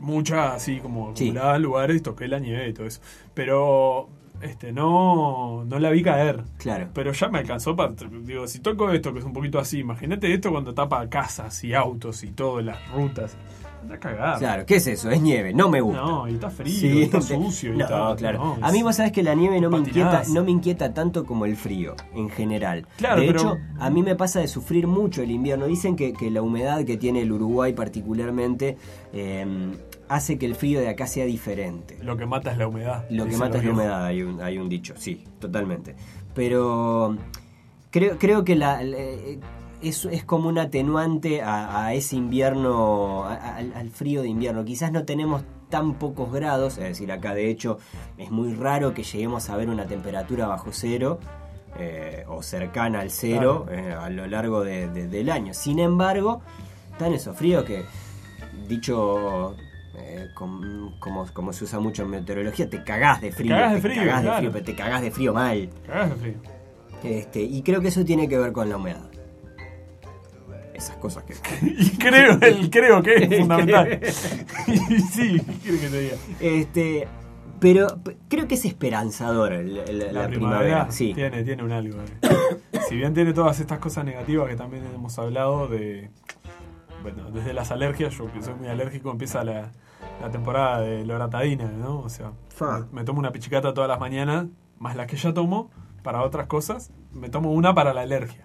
Speaker 3: mucha así como
Speaker 2: Sí.
Speaker 3: acumulada en lugares. Toqué la nieve y todo eso. Pero. Este, no, no la vi caer.
Speaker 2: Claro.
Speaker 3: Pero ya me alcanzó para. Digo, si toco esto, que es un poquito así, imagínate esto cuando tapa casas y autos y todo, las rutas. Anda cagada.
Speaker 2: Claro, ¿qué es eso? Es nieve, no me gusta.
Speaker 3: No, y está frío,
Speaker 2: Sí,
Speaker 3: está sucio. y
Speaker 2: no,
Speaker 3: está-
Speaker 2: claro.
Speaker 3: no,
Speaker 2: a mí vos sabés que la nieve no me inquieta, no me inquieta tanto como el frío, en general.
Speaker 3: Claro,
Speaker 2: de
Speaker 3: pero-
Speaker 2: hecho, a mí me pasa de sufrir mucho el invierno. Dicen que, que la humedad que tiene el Uruguay particularmente eh, hace que el frío de acá sea diferente.
Speaker 3: Lo que mata es la humedad.
Speaker 2: Lo que mata es la humedad, hay un, hay un dicho, sí, totalmente. Pero creo, creo que la, la- es, es como un atenuante a, a ese invierno, a- a- al, frío de invierno. Quizás no tenemos tan pocos grados, es decir, acá de hecho es muy raro que lleguemos a ver una temperatura bajo cero. eh, o cercana al cero eh, a lo largo de- de- del año. Sin embargo, están esos fríos que, dicho eh, com- como, como se usa mucho en meteorología, te cagás de frío.
Speaker 3: cagás de
Speaker 2: te
Speaker 3: frío,
Speaker 2: cagás de frío, pero te cagás de frío mal.
Speaker 3: Cagás de frío.
Speaker 2: Este, y creo que eso tiene que ver con la humedad. Esas cosas que.
Speaker 3: Y creo, el creo que es fundamental. Sí, ¿qué quieres que te diga?
Speaker 2: Este, pero creo que es esperanzador el- el- la, primavera. Sí.
Speaker 3: tiene, tiene un algo. eh. si bien tiene todas estas cosas negativas que también hemos hablado de. Bueno, desde las alergias, yo que soy muy alérgico, empieza la, la temporada de loratadina, ¿no? O sea, me, me tomo una pichicata todas las mañanas, más las que ya tomo para otras cosas, me tomo una para la alergia.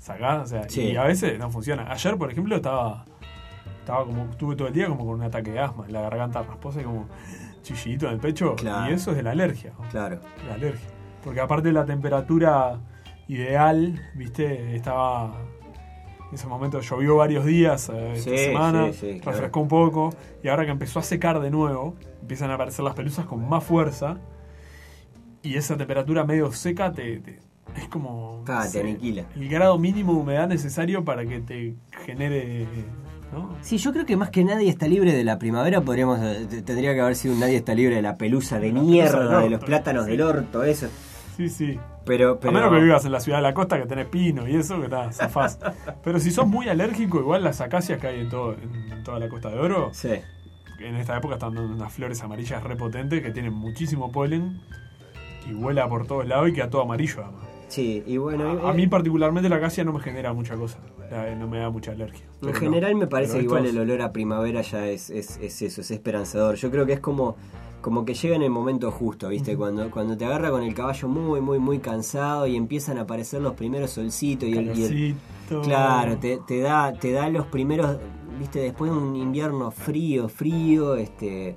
Speaker 3: ¿Sacás? O sea,
Speaker 2: Sí.
Speaker 3: y a veces no funciona. Ayer, por ejemplo, estaba. Estaba como. Estuve todo el día como con un ataque de asma, la garganta rasposa y como chillito en el pecho.
Speaker 2: Claro.
Speaker 3: Y eso es de la alergia.
Speaker 2: Claro.
Speaker 3: La alergia. Porque aparte la temperatura ideal, viste, estaba. En ese momento llovió varios días eh, esta semana,
Speaker 2: sí, sí, claro.
Speaker 3: refrescó un poco, y ahora que empezó a secar de nuevo, empiezan a aparecer las pelusas con más fuerza, y esa temperatura medio seca te, te- es como
Speaker 2: Ah, te aniquila.
Speaker 3: el grado mínimo de humedad necesario para que te genere, ¿no?
Speaker 2: Sí, yo creo que más que nadie está libre de la primavera, podríamos eh, tendría que haber sido un nadie está libre de la pelusa de
Speaker 3: La pelusa
Speaker 2: mierda, de los plátanos
Speaker 3: sí.
Speaker 2: del orto, eso.
Speaker 3: Sí, sí.
Speaker 2: Pero, pero
Speaker 3: A menos que vivas en la ciudad de la costa que tenés pino y eso, que está, zafás. Pero si sos muy alérgico, igual las acacias que hay en, todo, en toda la costa de oro,
Speaker 2: Sí.
Speaker 3: en esta época están dando unas flores amarillas repotentes que tienen muchísimo polen y vuela por todos lados y queda todo amarillo además.
Speaker 2: Sí, y bueno,
Speaker 3: A, a
Speaker 2: eh,
Speaker 3: mí particularmente la acacia no me genera mucha cosa, no me da mucha alergia.
Speaker 2: En general
Speaker 3: no.
Speaker 2: me parece que igual el olor a primavera ya es, es, es eso, es esperanzador. Yo creo que es como, como que llega en el momento justo, ¿viste? Cuando, cuando te agarra con el caballo muy, muy, muy cansado y empiezan a aparecer los primeros solcitos y el... y el- claro, te, te da, te da los primeros, ¿viste? Después de un invierno frío, frío, este...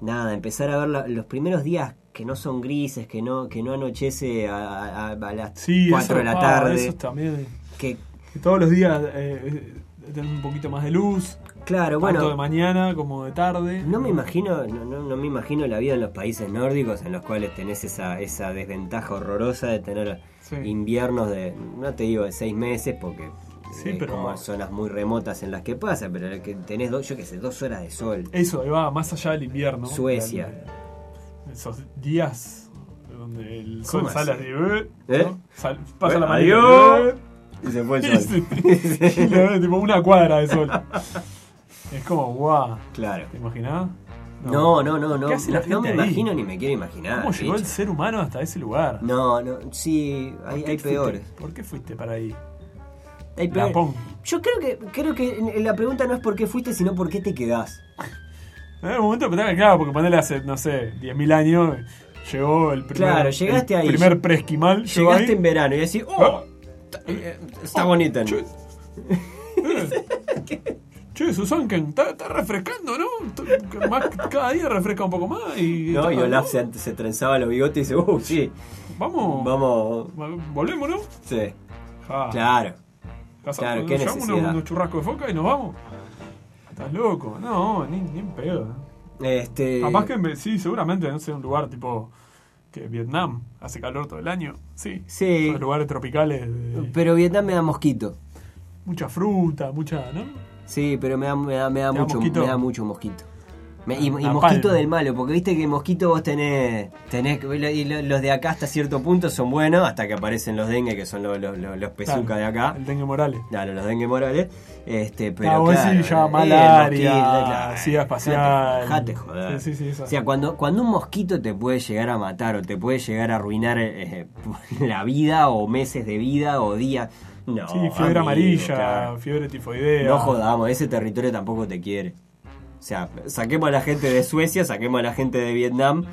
Speaker 2: Nada, empezar a ver la- los primeros días que no son grises, que no, que no anochece a, a- a las
Speaker 3: Sí,
Speaker 2: 4
Speaker 3: eso,
Speaker 2: de la
Speaker 3: ah,
Speaker 2: tarde.
Speaker 3: eso también.
Speaker 2: Que,
Speaker 3: Que todos los días eh, tenés un poquito más de luz,
Speaker 2: claro,
Speaker 3: tanto
Speaker 2: bueno...
Speaker 3: de mañana como de tarde.
Speaker 2: No me imagino, no, no, no me imagino la vida en los países nórdicos en los cuales tenés esa, esa desventaja horrorosa de tener
Speaker 3: Sí.
Speaker 2: inviernos de, no te digo de seis meses porque
Speaker 3: Sí, pero-
Speaker 2: como zonas muy remotas en las que pasa, pero que tenés dos, yo qué sé, dos horas de sol.
Speaker 3: Eso, va más allá del invierno.
Speaker 2: Suecia.
Speaker 3: Esos días donde el sol
Speaker 2: ¿Cómo
Speaker 3: sale
Speaker 2: así?
Speaker 3: ¿eh?
Speaker 2: ¿Eh?
Speaker 3: ¿no? Sal- pasa
Speaker 2: Bueno,
Speaker 3: la
Speaker 2: adiós.
Speaker 3: ¿eh?
Speaker 2: Y se fue el sol.
Speaker 3: y le ve tipo una cuadra de sol. Es como, guau.
Speaker 2: claro.
Speaker 3: ¿Te imaginás?
Speaker 2: No, no, no, no.
Speaker 3: ¿Qué hace la
Speaker 2: no, no me
Speaker 3: ahí?
Speaker 2: imagino ni me quiero imaginar.
Speaker 3: ¿Cómo llegó el ser humano hasta ese lugar?
Speaker 2: No, no, sí, hay,
Speaker 3: ¿Por qué
Speaker 2: hay peores.
Speaker 3: ¿Por qué fuiste para ahí?
Speaker 2: Hay peores. Yo creo que, creo que la pregunta no es por qué fuiste, sino por qué te quedás.
Speaker 3: En algún momento, claro, porque ponele hace, no sé, 10.000 años, llegó el primer,
Speaker 2: Claro, llegaste
Speaker 3: el
Speaker 2: ahí.
Speaker 3: primer preesquimal. llegó
Speaker 2: Llegaste en verano y decís, oh,
Speaker 3: Ah.
Speaker 2: está, eh, está bonita. ¿no?
Speaker 3: Che, eh. Che, Susan, que está, está refrescando, ¿no? Más- cada día refresca un poco más. Y,
Speaker 2: No, y Olaf se, se trenzaba los bigotes y dice, uh, sí,
Speaker 3: Vamos,
Speaker 2: vamos.
Speaker 3: volvemos, ¿no?
Speaker 2: Sí,
Speaker 3: Ja,
Speaker 2: claro. claro, qué necesidad.
Speaker 3: unos, unos churrascos de foca y nos vamos. Estás loco. No, ni, ni en pedo.
Speaker 2: Este,
Speaker 3: Capaz que, sí, seguramente, no sé, un lugar tipo que Vietnam hace calor todo el año. Sí.
Speaker 2: Sí.
Speaker 3: Esos lugares tropicales. de-
Speaker 2: Pero Vietnam me da mosquito.
Speaker 3: mucha fruta, mucha, ¿no?
Speaker 2: Sí, pero me da, me da, me da
Speaker 3: ¿Te da
Speaker 2: mucho,
Speaker 3: mosquito?
Speaker 2: me da mucho mosquito. Me- y, y mosquito del malo, porque viste que mosquito vos tenés, tenés y lo- los de acá hasta cierto punto son buenos, hasta que aparecen los dengue, que son los, los, pezucas de acá.
Speaker 3: El dengue Morales.
Speaker 2: Claro, los dengue morales. Este, pero
Speaker 3: Ah, vos
Speaker 2: claro,
Speaker 3: sí, ya
Speaker 2: eh,
Speaker 3: malaria, sida espacial.
Speaker 2: Dejate joder.
Speaker 3: Sí, sí.
Speaker 2: O sea, cuando, cuando un mosquito te puede llegar a matar o te puede llegar a arruinar eh, la vida o meses de vida o días. No,
Speaker 3: Sí, fiebre
Speaker 2: amigo,
Speaker 3: amarilla,
Speaker 2: claro.
Speaker 3: fiebre tifoidea.
Speaker 2: No jodamos, ese territorio tampoco te quiere. O sea, saquemos a la gente de Suecia, saquemos a la gente de Vietnam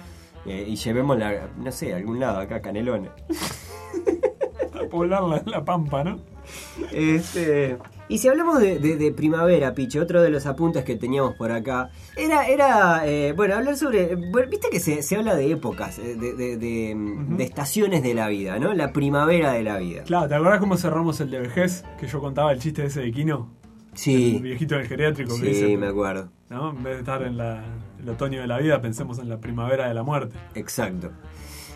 Speaker 2: eh, y llevémosla, no sé, a algún lado, acá, Canelones.
Speaker 3: A poblar la, la pampa, ¿no?
Speaker 2: Este, y si hablamos de, de- de primavera, Piche, otro de los apuntes que teníamos por acá, era, era eh, bueno, hablar sobre, bueno, viste que se, se habla de épocas, eh, de, de- de, mm, de estaciones de la vida, ¿no? La primavera de la vida.
Speaker 3: Claro, ¿te acordás cómo cerramos el de vejez? Que yo contaba el chiste ese de Kino. El
Speaker 2: Sí,
Speaker 3: viejito del geriátrico que
Speaker 2: sí,
Speaker 3: dice.
Speaker 2: me acuerdo.
Speaker 3: ¿no? En vez de estar en la- el otoño de la vida, pensemos en la primavera de la muerte.
Speaker 2: Exacto.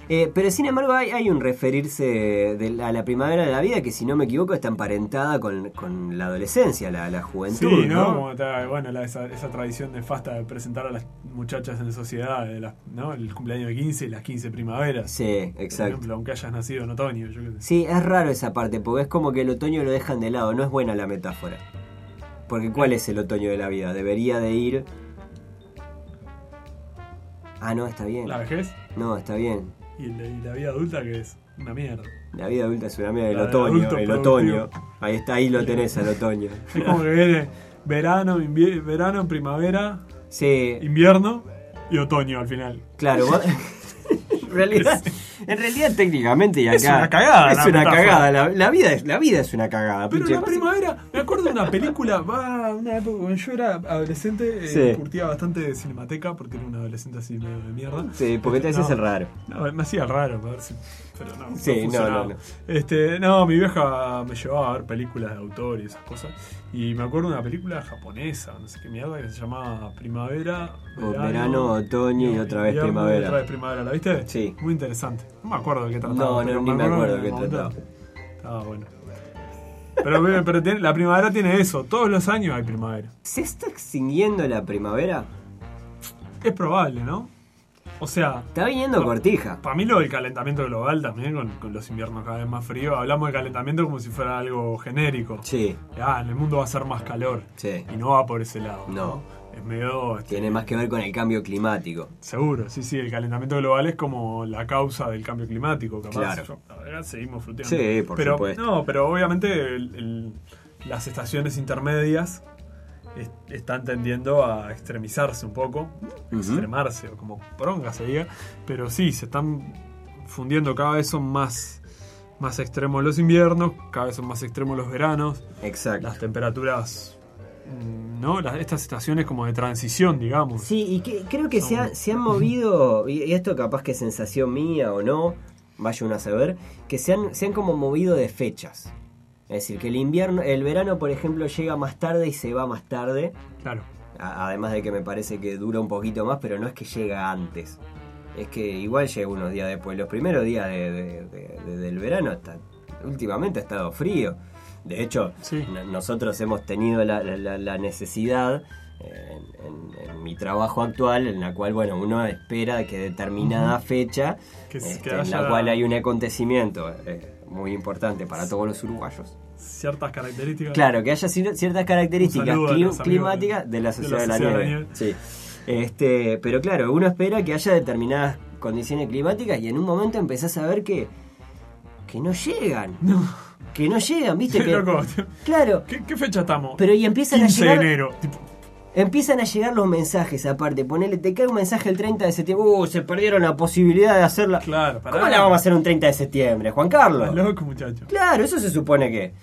Speaker 2: Eh, pero sin embargo hay, hay un referirse de la- a la primavera de la vida que si no me equivoco está emparentada con, con la adolescencia, la, la juventud,
Speaker 3: Sí, ¿no?
Speaker 2: ¿no?
Speaker 3: Como está, bueno, la- esa, esa tradición nefasta de presentar a las muchachas en sociedad, de las- ¿no? El cumpleaños de 15 y las 15 primaveras.
Speaker 2: Sí,
Speaker 3: Por
Speaker 2: exacto.
Speaker 3: ejemplo, aunque hayas nacido en otoño. Yo sé.
Speaker 2: Sí, es raro esa parte, porque es como que el otoño lo dejan de lado, no es buena la metáfora. Porque ¿cuál es el otoño de la vida? Debería de ir... Ah, no, está bien.
Speaker 3: La vejez
Speaker 2: No, está bien.
Speaker 3: y la, y la vida adulta que es una mierda.
Speaker 2: La vida adulta es una mierda, el
Speaker 3: La
Speaker 2: otoño, el otoño. Ahí está, ahí lo tenés, el otoño.
Speaker 3: Es como que viene verano, verano, primavera,
Speaker 2: Sí,
Speaker 3: invierno y otoño al final.
Speaker 2: Claro, vos- realidad, en realidad técnicamente y acá
Speaker 3: Es una cagada
Speaker 2: Es
Speaker 3: la
Speaker 2: una
Speaker 3: metáfora.
Speaker 2: cagada, la, la vida es la vida es una cagada.
Speaker 3: Pero
Speaker 2: piche.
Speaker 3: la primavera, me acuerdo de una película, va, una época cuando yo era adolescente, eh,
Speaker 2: Sí.
Speaker 3: curtía bastante de cinemateca porque era un adolescente así medio de mierda.
Speaker 2: Sí, porque te haces
Speaker 3: No.
Speaker 2: el raro.
Speaker 3: No, me hacía raro, a ver si. Pero no,
Speaker 2: Sí, no, no.
Speaker 3: Este, no, mi vieja me llevaba a ver películas de autor y esas cosas. Y me acuerdo de una película japonesa, no sé qué mierda, que se llamaba Primavera,
Speaker 2: O verano, otoño y otra vez
Speaker 3: invierno,
Speaker 2: primavera.
Speaker 3: y otra vez primavera, ¿la viste?
Speaker 2: Sí.
Speaker 3: Muy interesante. No me acuerdo de qué trataba.
Speaker 2: No, no, ni me
Speaker 3: acuerdo que
Speaker 2: qué trataba.
Speaker 3: Estaba bueno. Pero, pero tiene- la primavera tiene eso, todos los años hay primavera.
Speaker 2: ¿Se está extinguiendo la primavera?
Speaker 3: Es probable, ¿no? O sea,
Speaker 2: Está viniendo cortija.
Speaker 3: Para mí lo del calentamiento global también, con, con los inviernos cada vez más fríos, hablamos de calentamiento como si fuera algo genérico.
Speaker 2: Sí,
Speaker 3: Ah, en el mundo va a ser más calor.
Speaker 2: sí.
Speaker 3: Y no va por ese lado.
Speaker 2: No.
Speaker 3: Es medio... este,
Speaker 2: Tiene más que ver con el cambio climático.
Speaker 3: Seguro, sí, sí, el calentamiento global es como la causa del cambio climático, capaz.
Speaker 2: Claro.
Speaker 3: Yo- la verdad, seguimos fluteando.
Speaker 2: Sí, por
Speaker 3: pero,
Speaker 2: supuesto.
Speaker 3: No, pero obviamente el- el- las estaciones intermedias es- están tendiendo a extremizarse un poco, extremarse, o como pronga se diga, pero sí, se están fundiendo, cada vez son más, más extremos los inviernos, cada vez son más extremos los veranos,
Speaker 2: Exacto.
Speaker 3: las temperaturas, mm, ¿no? Las- estas estaciones como de transición, digamos.
Speaker 2: Sí, y que, creo que se, ha- se han movido, y y esto capaz que es sensación mía o no, vaya uno a saber, que se han, se han como movido de fechas. Es decir, que el invierno, el verano, por ejemplo, llega más tarde y se va más tarde.
Speaker 3: Claro.
Speaker 2: A- Además de que me parece que dura un poquito más, pero no es que llega antes. Es que igual llega unos días después. Los primeros días de- de- de- de- del verano, está, últimamente ha estado frío. De hecho,
Speaker 3: Sí.
Speaker 2: nosotros hemos tenido la, la- la necesidad eh, en, en- en mi trabajo actual, en la cual, bueno, uno espera que determinada fecha,
Speaker 3: Que
Speaker 2: este,
Speaker 3: que
Speaker 2: en la cual hay un acontecimiento eh, muy importante para todos los uruguayos.
Speaker 3: Ciertas características.
Speaker 2: Claro, que haya cier- ciertas características climáticas
Speaker 3: de-
Speaker 2: la Sociedad de la,
Speaker 3: Sociedad de la
Speaker 2: Nieve. Sí. Este, pero claro, uno espera que haya determinadas condiciones climáticas y en un momento empezás a ver que, que no llegan. Que no llegan, ¿viste? Que,
Speaker 3: Loco,
Speaker 2: claro,
Speaker 3: ¿qué, qué fecha estamos?
Speaker 2: pero y empiezan
Speaker 3: 15
Speaker 2: a llegar...
Speaker 3: de enero. Tipo,
Speaker 2: Empiezan a llegar los mensajes aparte. Ponele, te cae un mensaje el 30 de septiembre. Uh, se perdieron la posibilidad de hacerla.
Speaker 3: Claro, pará.
Speaker 2: ¿Cómo la vamos a hacer un 30 de septiembre, Juan Carlos?
Speaker 3: estás loco, muchacho.
Speaker 2: Claro, eso se supone que.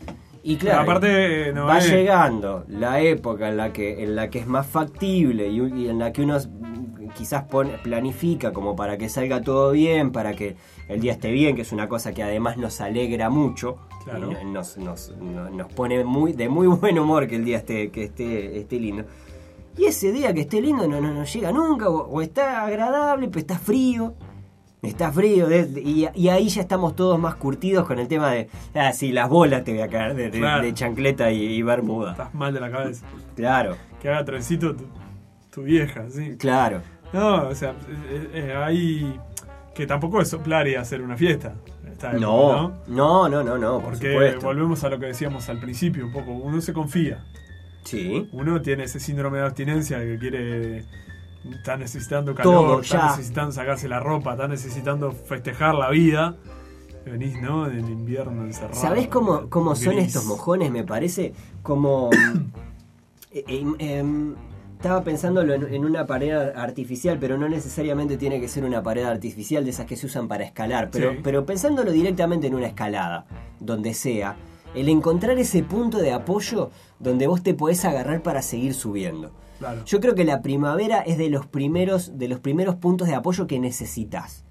Speaker 2: Y
Speaker 3: Pero
Speaker 2: claro,
Speaker 3: aparte, eh, no
Speaker 2: va
Speaker 3: es-
Speaker 2: llegando la época en la que en la que es más factible y, y en la que uno quizás pone, planifica como para que salga todo bien, para que el día esté bien, que es una cosa que además nos alegra mucho,
Speaker 3: Claro.
Speaker 2: y nos, nos, nos- nos pone muy de muy buen humor que el día esté que esté esté lindo. Y ese día que esté lindo no, no, no llega nunca, o, o está agradable, pero está frío. Está frío, de- de- y, y ahí ya estamos todos más curtidos con el tema de, ah, sí, las bolas te voy a caer de, de-
Speaker 3: Claro.
Speaker 2: de chancleta y, y bermuda.
Speaker 3: Estás mal de la cabeza.
Speaker 2: Claro,
Speaker 3: Que haga trencito tu, tu vieja, sí.
Speaker 2: claro.
Speaker 3: No, o sea, eh, eh, hay. Que tampoco es soplar y hacer una fiesta. Época,
Speaker 2: No, no, no, no, no, por
Speaker 3: Porque volvemos a lo que decíamos al principio, un poco. Uno se confía.
Speaker 2: Sí,
Speaker 3: Uno tiene ese síndrome de abstinencia que quiere. Está necesitando calor, está necesitando sacarse la ropa, está necesitando festejar la vida. Venís, ¿no? En el invierno encerrado.
Speaker 2: ¿Sabés cómo, cómo son estos mojones? Me parece como... eh, eh, em, estaba pensándolo en, en una pared artificial, pero no necesariamente tiene que ser una pared artificial de esas que se usan para escalar. Pero,
Speaker 3: Sí.
Speaker 2: pero pensándolo directamente en una escalada, donde sea, el encontrar ese punto de apoyo donde vos te podés agarrar para seguir subiendo.
Speaker 3: Claro.
Speaker 2: Yo creo que la primavera es de los primeros, de los primeros puntos de apoyo que necesitas.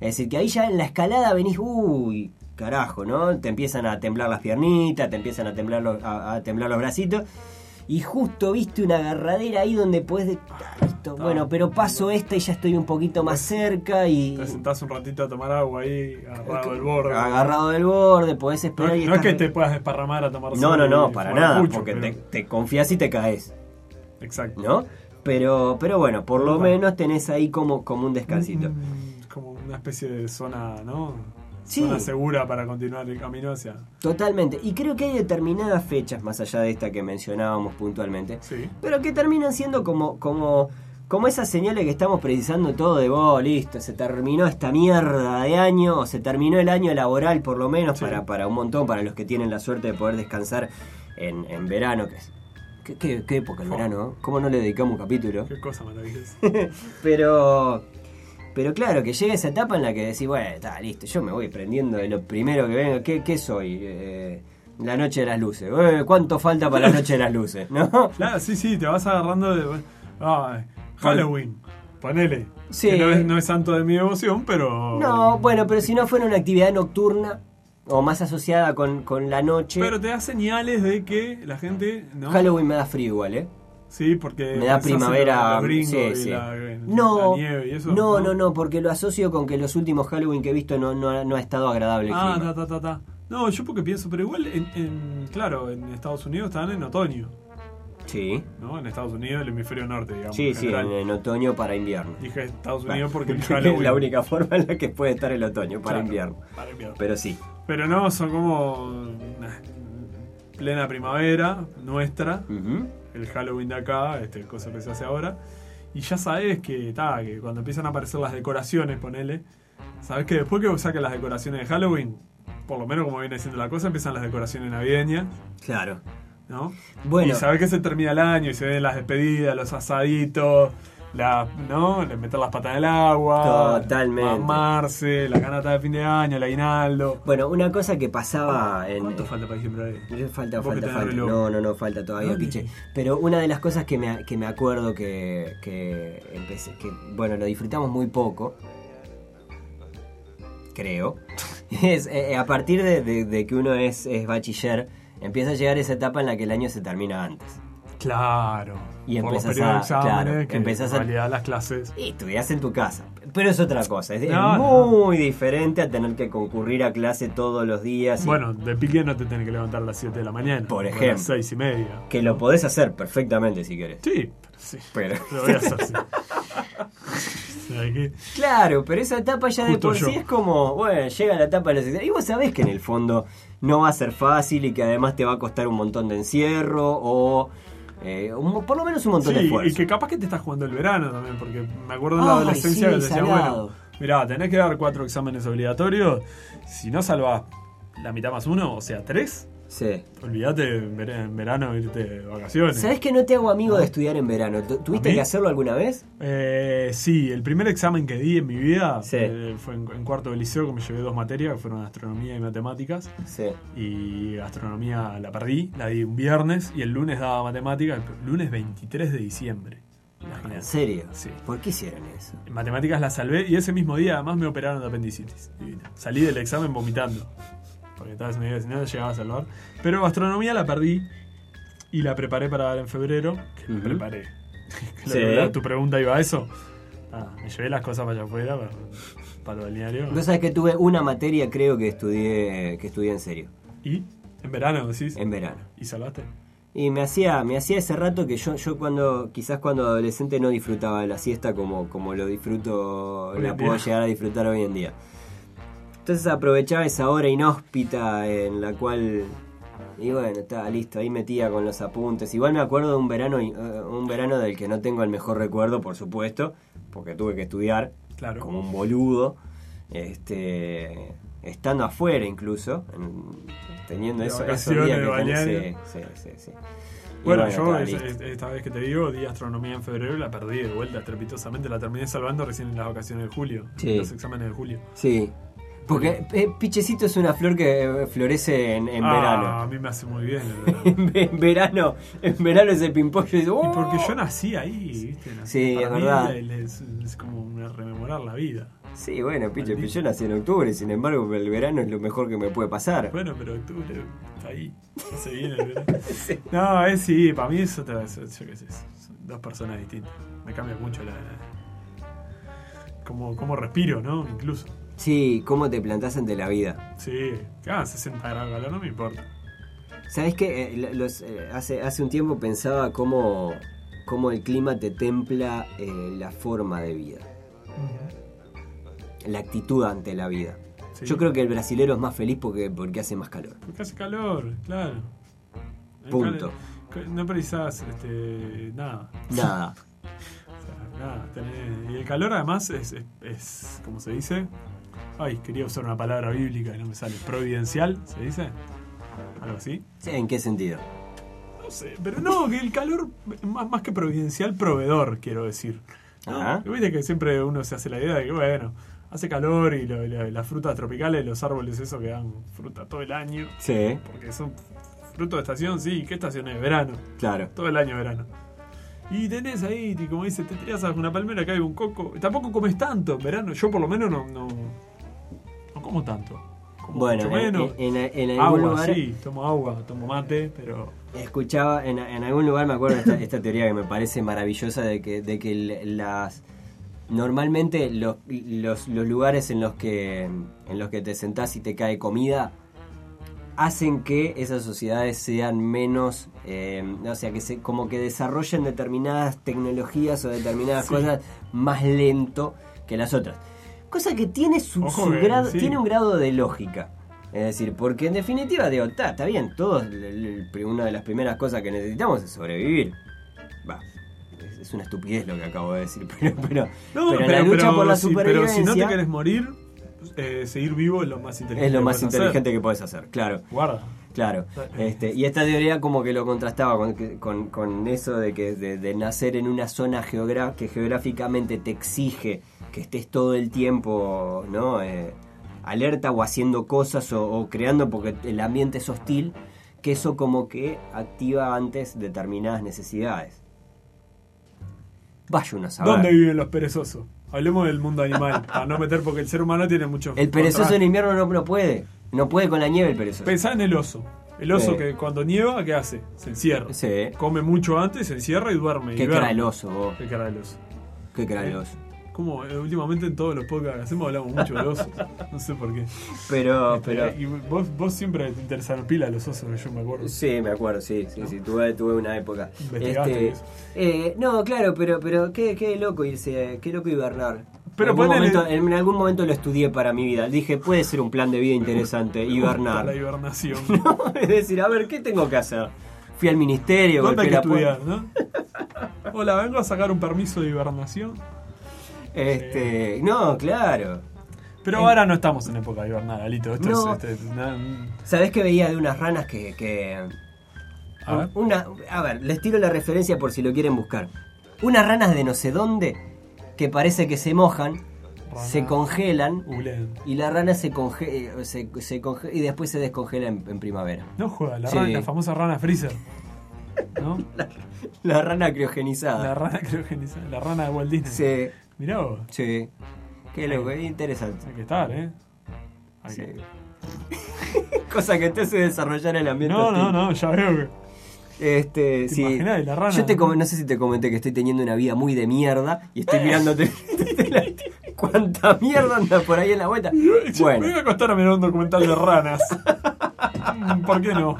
Speaker 2: Es decir, que ahí ya en la escalada venís, uy, carajo, ¿no? Te empiezan a temblar las piernitas, te empiezan a temblar los, a, a temblar los bracitos. Y justo viste una agarradera ahí donde puedes... de- ah, listo, bueno, pero paso esta y ya estoy un poquito más cerca y...
Speaker 3: Te sentás un ratito a tomar agua ahí, agarrado del borde.
Speaker 2: Agarrado del borde, podés
Speaker 3: No,
Speaker 2: esperar y
Speaker 3: no es que te puedas desparramar a tomar
Speaker 2: No, no, no, para nada, porque
Speaker 3: pero-
Speaker 2: te, te confías y te caes.
Speaker 3: Exacto.
Speaker 2: ¿no? Pero, pero bueno, por lo menos tenés ahí como, como un descansito.
Speaker 3: Mm, Como una especie de zona, ¿no?
Speaker 2: Sí.
Speaker 3: Zona segura para continuar el camino hacia.
Speaker 2: Totalmente. Y creo que hay determinadas fechas, más allá de esta que mencionábamos puntualmente,
Speaker 3: Sí.
Speaker 2: pero que terminan siendo como, como, como esas señales que estamos precisando todo de vos, listo, se terminó esta mierda de año, o se terminó el año laboral por lo menos
Speaker 3: Sí.
Speaker 2: para, para un montón, para los que tienen la suerte de poder descansar en, en verano, que es... ¿Qué, qué- qué época el
Speaker 3: Oh.
Speaker 2: verano? ¿Cómo no le dedicamos un capítulo?
Speaker 3: Qué cosa maravillosa.
Speaker 2: Pero, pero claro, que llega esa etapa en la que decís, bueno, está listo, yo me voy prendiendo de lo primero que venga. ¿Qué, qué soy? Eh, la noche de las luces. Eh, ¿Cuánto falta para la noche de las luces? ¿No?
Speaker 3: Claro, sí, sí, te vas agarrando de. Ay, Halloween. Ponele.
Speaker 2: Sí.
Speaker 3: Que no es, no es santo de mi devoción, pero.
Speaker 2: No, bueno, pero si no fuera una actividad nocturna o más asociada con, con la noche,
Speaker 3: Pero te da señales de que la gente. ¿no?
Speaker 2: Halloween me da frío igual, ¿eh?
Speaker 3: Sí, porque.
Speaker 2: Me da primavera. sí,
Speaker 3: la-
Speaker 2: no,
Speaker 3: la nieve y eso.
Speaker 2: no, no, no, porque lo asocio con que los últimos Halloween que he visto no, no, ha- no ha estado agradable. el
Speaker 3: Ah,
Speaker 2: clima.
Speaker 3: ta, ta, ta, ta. No, yo porque pienso, pero igual, en, en- claro, en Estados Unidos están en otoño,
Speaker 2: Sí,
Speaker 3: ¿no? En Estados Unidos, el hemisferio norte, digamos.
Speaker 2: sí,
Speaker 3: en
Speaker 2: sí, en, en otoño para invierno.
Speaker 3: Dije Estados Unidos porque el
Speaker 2: es
Speaker 3: Halloween.
Speaker 2: la única forma en la que puede estar el otoño, para
Speaker 3: Claro,
Speaker 2: invierno.
Speaker 3: Para invierno.
Speaker 2: Pero sí.
Speaker 3: Pero no, son como. nah, plena primavera nuestra,
Speaker 2: Ujú.
Speaker 3: El Halloween de acá, este, cosa que se hace ahora. Y ya sabes que, ta, que cuando empiezan a aparecer las decoraciones, ponele. Sabes que después que saquen las decoraciones de Halloween, por lo menos como viene siendo la cosa, empiezan las decoraciones navideñas,
Speaker 2: Claro.
Speaker 3: ¿no?
Speaker 2: Bueno.
Speaker 3: Y sabes que se termina el año y se ven las despedidas, los asaditos, la, ¿no? Meter las patas en el agua,
Speaker 2: Totalmente.
Speaker 3: mamarse, la canata de fin de año, el aguinaldo.
Speaker 2: Bueno, una cosa que pasaba en.
Speaker 3: ¿Cuánto falta para diciembre? ahí?
Speaker 2: Falta, falta, falta. No, no, no, falta todavía, piche. Pero una de las cosas que me, que me acuerdo que, que empecé, que, bueno, lo disfrutamos muy poco, creo, es eh, a partir de, de- de que uno es, es bachiller, empieza a llegar esa etapa en la que el año se termina antes.
Speaker 3: Claro.
Speaker 2: Y
Speaker 3: por los
Speaker 2: empezás
Speaker 3: periodos de
Speaker 2: a-
Speaker 3: exámenes,
Speaker 2: claro,
Speaker 3: que
Speaker 2: empezás a-
Speaker 3: en realidad las clases.
Speaker 2: Y estudias en tu casa. Pero es otra cosa. Es, es
Speaker 3: No,
Speaker 2: muy diferente a tener que concurrir a clase todos los días. y
Speaker 3: Bueno, de pique no te tenés que levantar a las 7 de la mañana.
Speaker 2: Por
Speaker 3: o a
Speaker 2: ejemplo.
Speaker 3: las 6 y media.
Speaker 2: Que lo podés hacer perfectamente si querés.
Speaker 3: Sí, pero sí.
Speaker 2: Pero...
Speaker 3: Lo voy a hacer, sí.
Speaker 2: Claro, pero esa etapa ya de
Speaker 3: Justo
Speaker 2: por
Speaker 3: yo.
Speaker 2: sí es como, bueno, llega la etapa de la secundaria. Y vos sabés que en el fondo no va a ser fácil y que además te va a costar un montón de encierro o eh, un- por lo menos un montón de
Speaker 3: Sí,
Speaker 2: esfuerzo.
Speaker 3: y que capaz que te estás jugando el verano también, porque me acuerdo en la
Speaker 2: Ay,
Speaker 3: adolescencia
Speaker 2: sí,
Speaker 3: que te decía,
Speaker 2: salado.
Speaker 3: bueno, mirá, tenés que dar cuatro exámenes obligatorios, si no salvás la mitad más uno, o sea, tres,
Speaker 2: Sí.
Speaker 3: olvídate en ver- en verano irte de vacaciones.
Speaker 2: ¿Sabés que no te hago amigo de estudiar en verano? ¿Tu- ¿Tuviste que hacerlo alguna vez?
Speaker 3: Eh, sí, el primer examen que di en mi vida
Speaker 2: Sí.
Speaker 3: eh, fue en, en cuarto de liceo, que me llevé dos materias, que fueron astronomía y matemáticas.
Speaker 2: Sí.
Speaker 3: Y astronomía la perdí, la di un viernes y el lunes daba matemáticas, el lunes 23 de diciembre. Imagínate.
Speaker 2: ¿En serio?
Speaker 3: Sí.
Speaker 2: ¿Por qué hicieron eso?
Speaker 3: En matemáticas la salvé y ese mismo día además me operaron de apendicitis. Divino. Salí del examen vomitando. Porque estaba si no llegaba a salvar. Pero astronomía la perdí y la preparé para dar en febrero. Que me
Speaker 2: Ujú.
Speaker 3: preparé.
Speaker 2: Sí.
Speaker 3: La- tu pregunta iba a eso. Ah, me llevé las cosas para allá afuera. pero para el balneario.
Speaker 2: Vos sabés que tuve una materia, creo que estudié, que estudié en serio,
Speaker 3: ¿Y? ¿En verano decís?
Speaker 2: en verano.
Speaker 3: ¿Y salvaste?
Speaker 2: Y me hacía, me hacía ese rato que yo, yo cuando, quizás cuando adolescente no disfrutaba de la siesta como, como lo disfruto,
Speaker 3: Hoy
Speaker 2: la puedo
Speaker 3: día.
Speaker 2: llegar a disfrutar hoy en día. Entonces aprovechaba esa hora inhóspita en la cual, y bueno, estaba listo, ahí metía con los apuntes. Igual me acuerdo de un verano, eh, un verano del que no tengo el mejor recuerdo, por supuesto, porque tuve que estudiar
Speaker 3: Claro.
Speaker 2: como un boludo, este, estando afuera incluso, en- teniendo eso, esos días que tenés- sí, sí, sí,
Speaker 3: Bueno, yo es- es- esta vez que te digo, di astronomía en febrero la perdí de vuelta estrepitosamente. La terminé salvando recién en las vacaciones de julio.
Speaker 2: Sí.
Speaker 3: Los exámenes de julio.
Speaker 2: Sí. Porque eh, Pichecito es una flor que eh, florece en, en
Speaker 3: Ah, A
Speaker 2: verano.
Speaker 3: mí me hace muy bien. el verano.
Speaker 2: En verano, en verano ese pimpollo y "Oh".
Speaker 3: porque yo nací ahí, ¿viste? Nací-
Speaker 2: Sí, es verdad.
Speaker 3: Es, es como rememorar la vida.
Speaker 2: Sí, bueno, Piche, yo nací en octubre, sin embargo, el verano es lo mejor que me puede pasar.
Speaker 3: Bueno, pero octubre está ahí. No se viene el verano. No, es sí, para mí es otra. es- yo qué sé, son dos personas distintas. Me cambia mucho la. Cómo, cómo respiro, ¿no? Incluso.
Speaker 2: Sí, cómo te plantás ante la vida.
Speaker 3: Sí, hagan 60 grados de calor, no me importa.
Speaker 2: ¿Sabes qué? hace, hace un tiempo pensaba cómo, cómo el clima te templa eh, la forma de vida, la actitud ante la vida.
Speaker 3: Sí.
Speaker 2: Yo creo que el brasilero es más feliz porque, porque hace más calor.
Speaker 3: Porque hace calor, claro.
Speaker 2: Punto.
Speaker 3: cal- No precisás este, nada.
Speaker 2: Nada.
Speaker 3: O sea, nada, tenés- Y el calor además es, es, es, como se dice? Ay, quería usar una palabra bíblica y no me sale. Providencial, ¿se dice? Algo así.
Speaker 2: Sí, ¿En qué sentido?
Speaker 3: No sé, pero no, que el calor, más, más que providencial, proveedor, quiero decir. ¿no? Que Viste que siempre uno se hace la idea de que, bueno, hace calor y lo- lo- las frutas tropicales, los árboles, eso que dan fruta todo el año.
Speaker 2: Sí,
Speaker 3: Porque son frutos de estación, sí. ¿Qué estación es? Verano.
Speaker 2: claro.
Speaker 3: Todo el año verano. Y tenés ahí, como dice, te tiras a una palmera, cae un coco. Tampoco comes tanto en verano. Yo por lo menos no, no, no como tanto. Como
Speaker 2: Bueno,
Speaker 3: mucho menos.
Speaker 2: en- en algún
Speaker 3: agua,
Speaker 2: lugar
Speaker 3: sí, tomo agua, tomo mate, pero...
Speaker 2: escuchaba, en, en algún lugar me acuerdo esta, esta teoría que me parece maravillosa de que, de que las normalmente los, los, los lugares en los que en los que te sentás y te cae comida hacen que esas sociedades sean menos, eh, o sea, que se, como que desarrollen determinadas tecnologías o determinadas
Speaker 3: Sí.
Speaker 2: cosas más lento que las otras. Cosa que tiene su,
Speaker 3: Ojo
Speaker 2: su
Speaker 3: que,
Speaker 2: grado,
Speaker 3: sí.
Speaker 2: tiene un grado de lógica. Es decir, porque en definitiva, digo, está, está bien, todos, el- el- el- una de las primeras cosas que necesitamos es sobrevivir. Va, es, es una estupidez lo que acabo de decir, pero, pero,
Speaker 3: No,
Speaker 2: pero la lucha por la
Speaker 3: sí, pero
Speaker 2: supervivencia
Speaker 3: si no te querés morir, eh, seguir vivo es lo más inteligente.
Speaker 2: es lo
Speaker 3: que
Speaker 2: más
Speaker 3: hacer.
Speaker 2: inteligente que puedes hacer, claro.
Speaker 3: Guarda.
Speaker 2: Claro, este, y esta teoría como que lo contrastaba con, con, con eso de que de, de nacer en una zona que geográficamente te exige que estés todo el tiempo ¿no? Eh, alerta o haciendo cosas o, o creando porque el ambiente es hostil, que eso como que activa antes determinadas necesidades. Vaya uno a saber.
Speaker 3: ¿Dónde viven los perezosos? Hablemos del mundo animal, para no meter porque el ser humano tiene mucho...
Speaker 2: El perezoso en invierno no, no puede, no puede con la nieve el perezoso.
Speaker 3: Pensá en el oso. El oso
Speaker 2: Sí.
Speaker 3: que cuando nieva, ¿qué hace? Se encierra.
Speaker 2: Sí.
Speaker 3: Come mucho antes, se encierra y duerme.
Speaker 2: Qué
Speaker 3: y
Speaker 2: cara el oso, vos.
Speaker 3: Qué cara el oso.
Speaker 2: Qué cara el oso.
Speaker 3: Como eh, últimamente en todos los podcasts que hacemos hablamos mucho de osos. No sé por qué.
Speaker 2: Pero,
Speaker 3: Este,
Speaker 2: pero...
Speaker 3: Y vos, vos siempre te interesaron pila los osos, yo me acuerdo.
Speaker 2: Sí, me acuerdo, sí, sí, sí, tuve, tuve una época.
Speaker 3: Investigaste
Speaker 2: Este,
Speaker 3: eso.
Speaker 2: eh, no, claro, pero, pero qué, qué loco irse, qué loco hibernar.
Speaker 3: Pero
Speaker 2: en, algún
Speaker 3: ponele-
Speaker 2: momento, en algún momento lo estudié para mi vida. Dije, puede ser un plan de vida interesante,
Speaker 3: Me gusta La
Speaker 2: hibernar.
Speaker 3: hibernación.
Speaker 2: es decir, a ver, ¿qué tengo que hacer? Fui al ministerio,
Speaker 3: ¿Dónde hay que estudiar, no? Hola, vengo a sacar un permiso de hibernación.
Speaker 2: Este, no, claro.
Speaker 3: Pero ahora no estamos en época de hibernar, Alito. Esto
Speaker 2: No.
Speaker 3: es. Este, na-
Speaker 2: ¿Sabés que veía de unas ranas que... que
Speaker 3: a ver.
Speaker 2: Una, a ver, les tiro la referencia por si lo quieren buscar. Unas ranas de no sé dónde que parece que se mojan,
Speaker 3: Rana.
Speaker 2: se congelan y la rana se, conge se, se conge- y después se descongela en, en primavera.
Speaker 3: No juega, la,
Speaker 2: Sí.
Speaker 3: rana, la famosa rana freezer. ¿No?
Speaker 2: La rana criogenizada.
Speaker 3: La rana ni- la rana de Walt Disney. Mirá vos,
Speaker 2: sí. Qué loco, es interesante.
Speaker 3: hay que estar, ¿eh? Hay
Speaker 2: Sí.
Speaker 3: que-
Speaker 2: Cosa que te hace desarrollar el ambiente.
Speaker 3: No, no, no, ya veo que.
Speaker 2: Este,
Speaker 3: ¿Te
Speaker 2: sí.
Speaker 3: imaginás? La rana.
Speaker 2: Yo te com- no sé si te comenté que estoy teniendo una vida muy de mierda y estoy mirándote. cuánta mierda anda por ahí en la vuelta.
Speaker 3: Me
Speaker 2: Bueno,
Speaker 3: voy a acostar a mirar un documental de ranas. Mm, ¿Por qué no?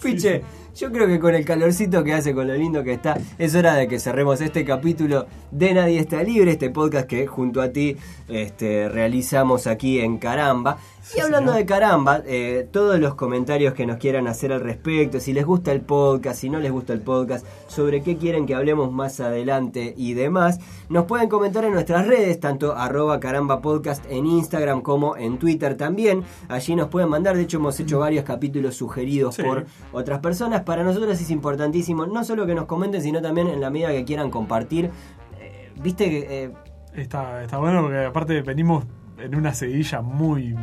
Speaker 2: Fiche, yo creo que con el calorcito que hace, con lo lindo que está, es hora de que cerremos este capítulo de Nadie está libre, este podcast que junto a ti este, realizamos aquí en Caramba. Y hablando de Caramba, eh, todos los comentarios que nos quieran hacer al respecto, si les gusta el podcast, si no les gusta el podcast, sobre qué quieren que hablemos más adelante y demás, nos pueden comentar en nuestras redes, tanto arroba caramba podcast en Instagram como en Twitter también. Allí nos pueden mandar, de hecho hemos hecho varios capítulos sugeridos
Speaker 3: Sí.
Speaker 2: por otras personas. Para nosotros es importantísimo no solo que nos comenten, sino también en la medida que quieran compartir. Eh, Viste que... eh,
Speaker 3: Está, está bueno porque aparte venimos en una seguilla muy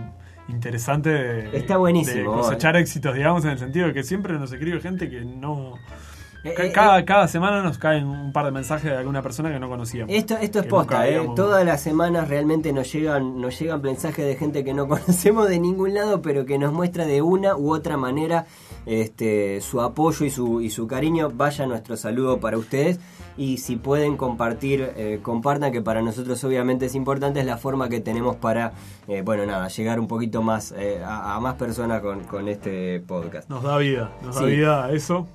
Speaker 3: interesante de,
Speaker 2: Está buenísimo,
Speaker 3: de cosechar éxitos, digamos, en el sentido de que siempre nos escribe gente que no...
Speaker 2: eh, eh,
Speaker 3: cada, cada semana nos caen un par de mensajes de alguna persona que no conocíamos.
Speaker 2: Esto, esto es posta, ¿eh? Todas las semanas realmente nos llegan, nos llegan mensajes de gente que no conocemos de ningún lado, pero que nos muestra de una u otra manera este, su apoyo y su, y su cariño. Vaya nuestro saludo para ustedes. Y si pueden compartir, eh, compartan, que para nosotros obviamente es importante, es la forma que tenemos para, eh, bueno, nada, llegar un poquito más eh, a, a más personas con, con este podcast.
Speaker 3: Nos da vida, nos da vida eso.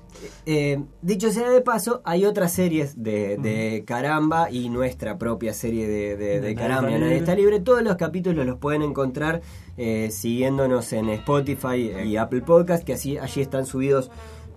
Speaker 2: Eh, dicho sea de paso, hay otras series de, de Caramba y nuestra propia serie de, Caramba, Nadie está libre. Todos los capítulos los pueden encontrar eh, siguiéndonos en Spotify y Apple Podcast, que así allí están subidos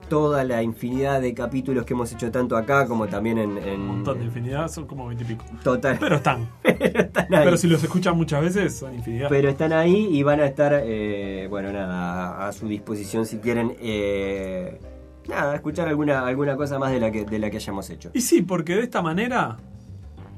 Speaker 2: toda la infinidad de capítulos que hemos hecho tanto acá como también en, en-
Speaker 3: Un montón de infinidad, son como 20 y pico.
Speaker 2: total.
Speaker 3: Pero están.
Speaker 2: están ahí.
Speaker 3: Pero si los escuchan muchas veces, son infinidad.
Speaker 2: Pero están ahí y van a estar, eh, bueno, nada, a, a su disposición si quieren, eh, nada, escuchar alguna, alguna cosa más de la que, de la que hayamos hecho.
Speaker 3: Y sí, porque de esta manera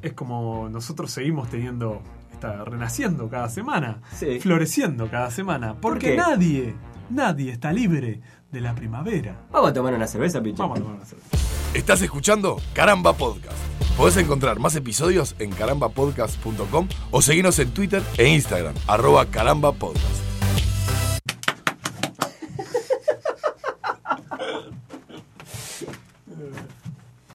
Speaker 3: es como nosotros seguimos teniendo, está renaciendo cada semana,
Speaker 2: Sí.
Speaker 3: floreciendo cada semana,
Speaker 2: ¿Por
Speaker 3: porque
Speaker 2: qué?
Speaker 3: nadie, nadie está libre de la primavera.
Speaker 2: Vamos a tomar una cerveza, Picho.
Speaker 3: Vamos a tomar una cerveza.
Speaker 1: Estás escuchando Caramba Podcast. Podés encontrar más episodios en carambapodcast.com o seguirnos en Twitter e Instagram, arroba carambapodcast.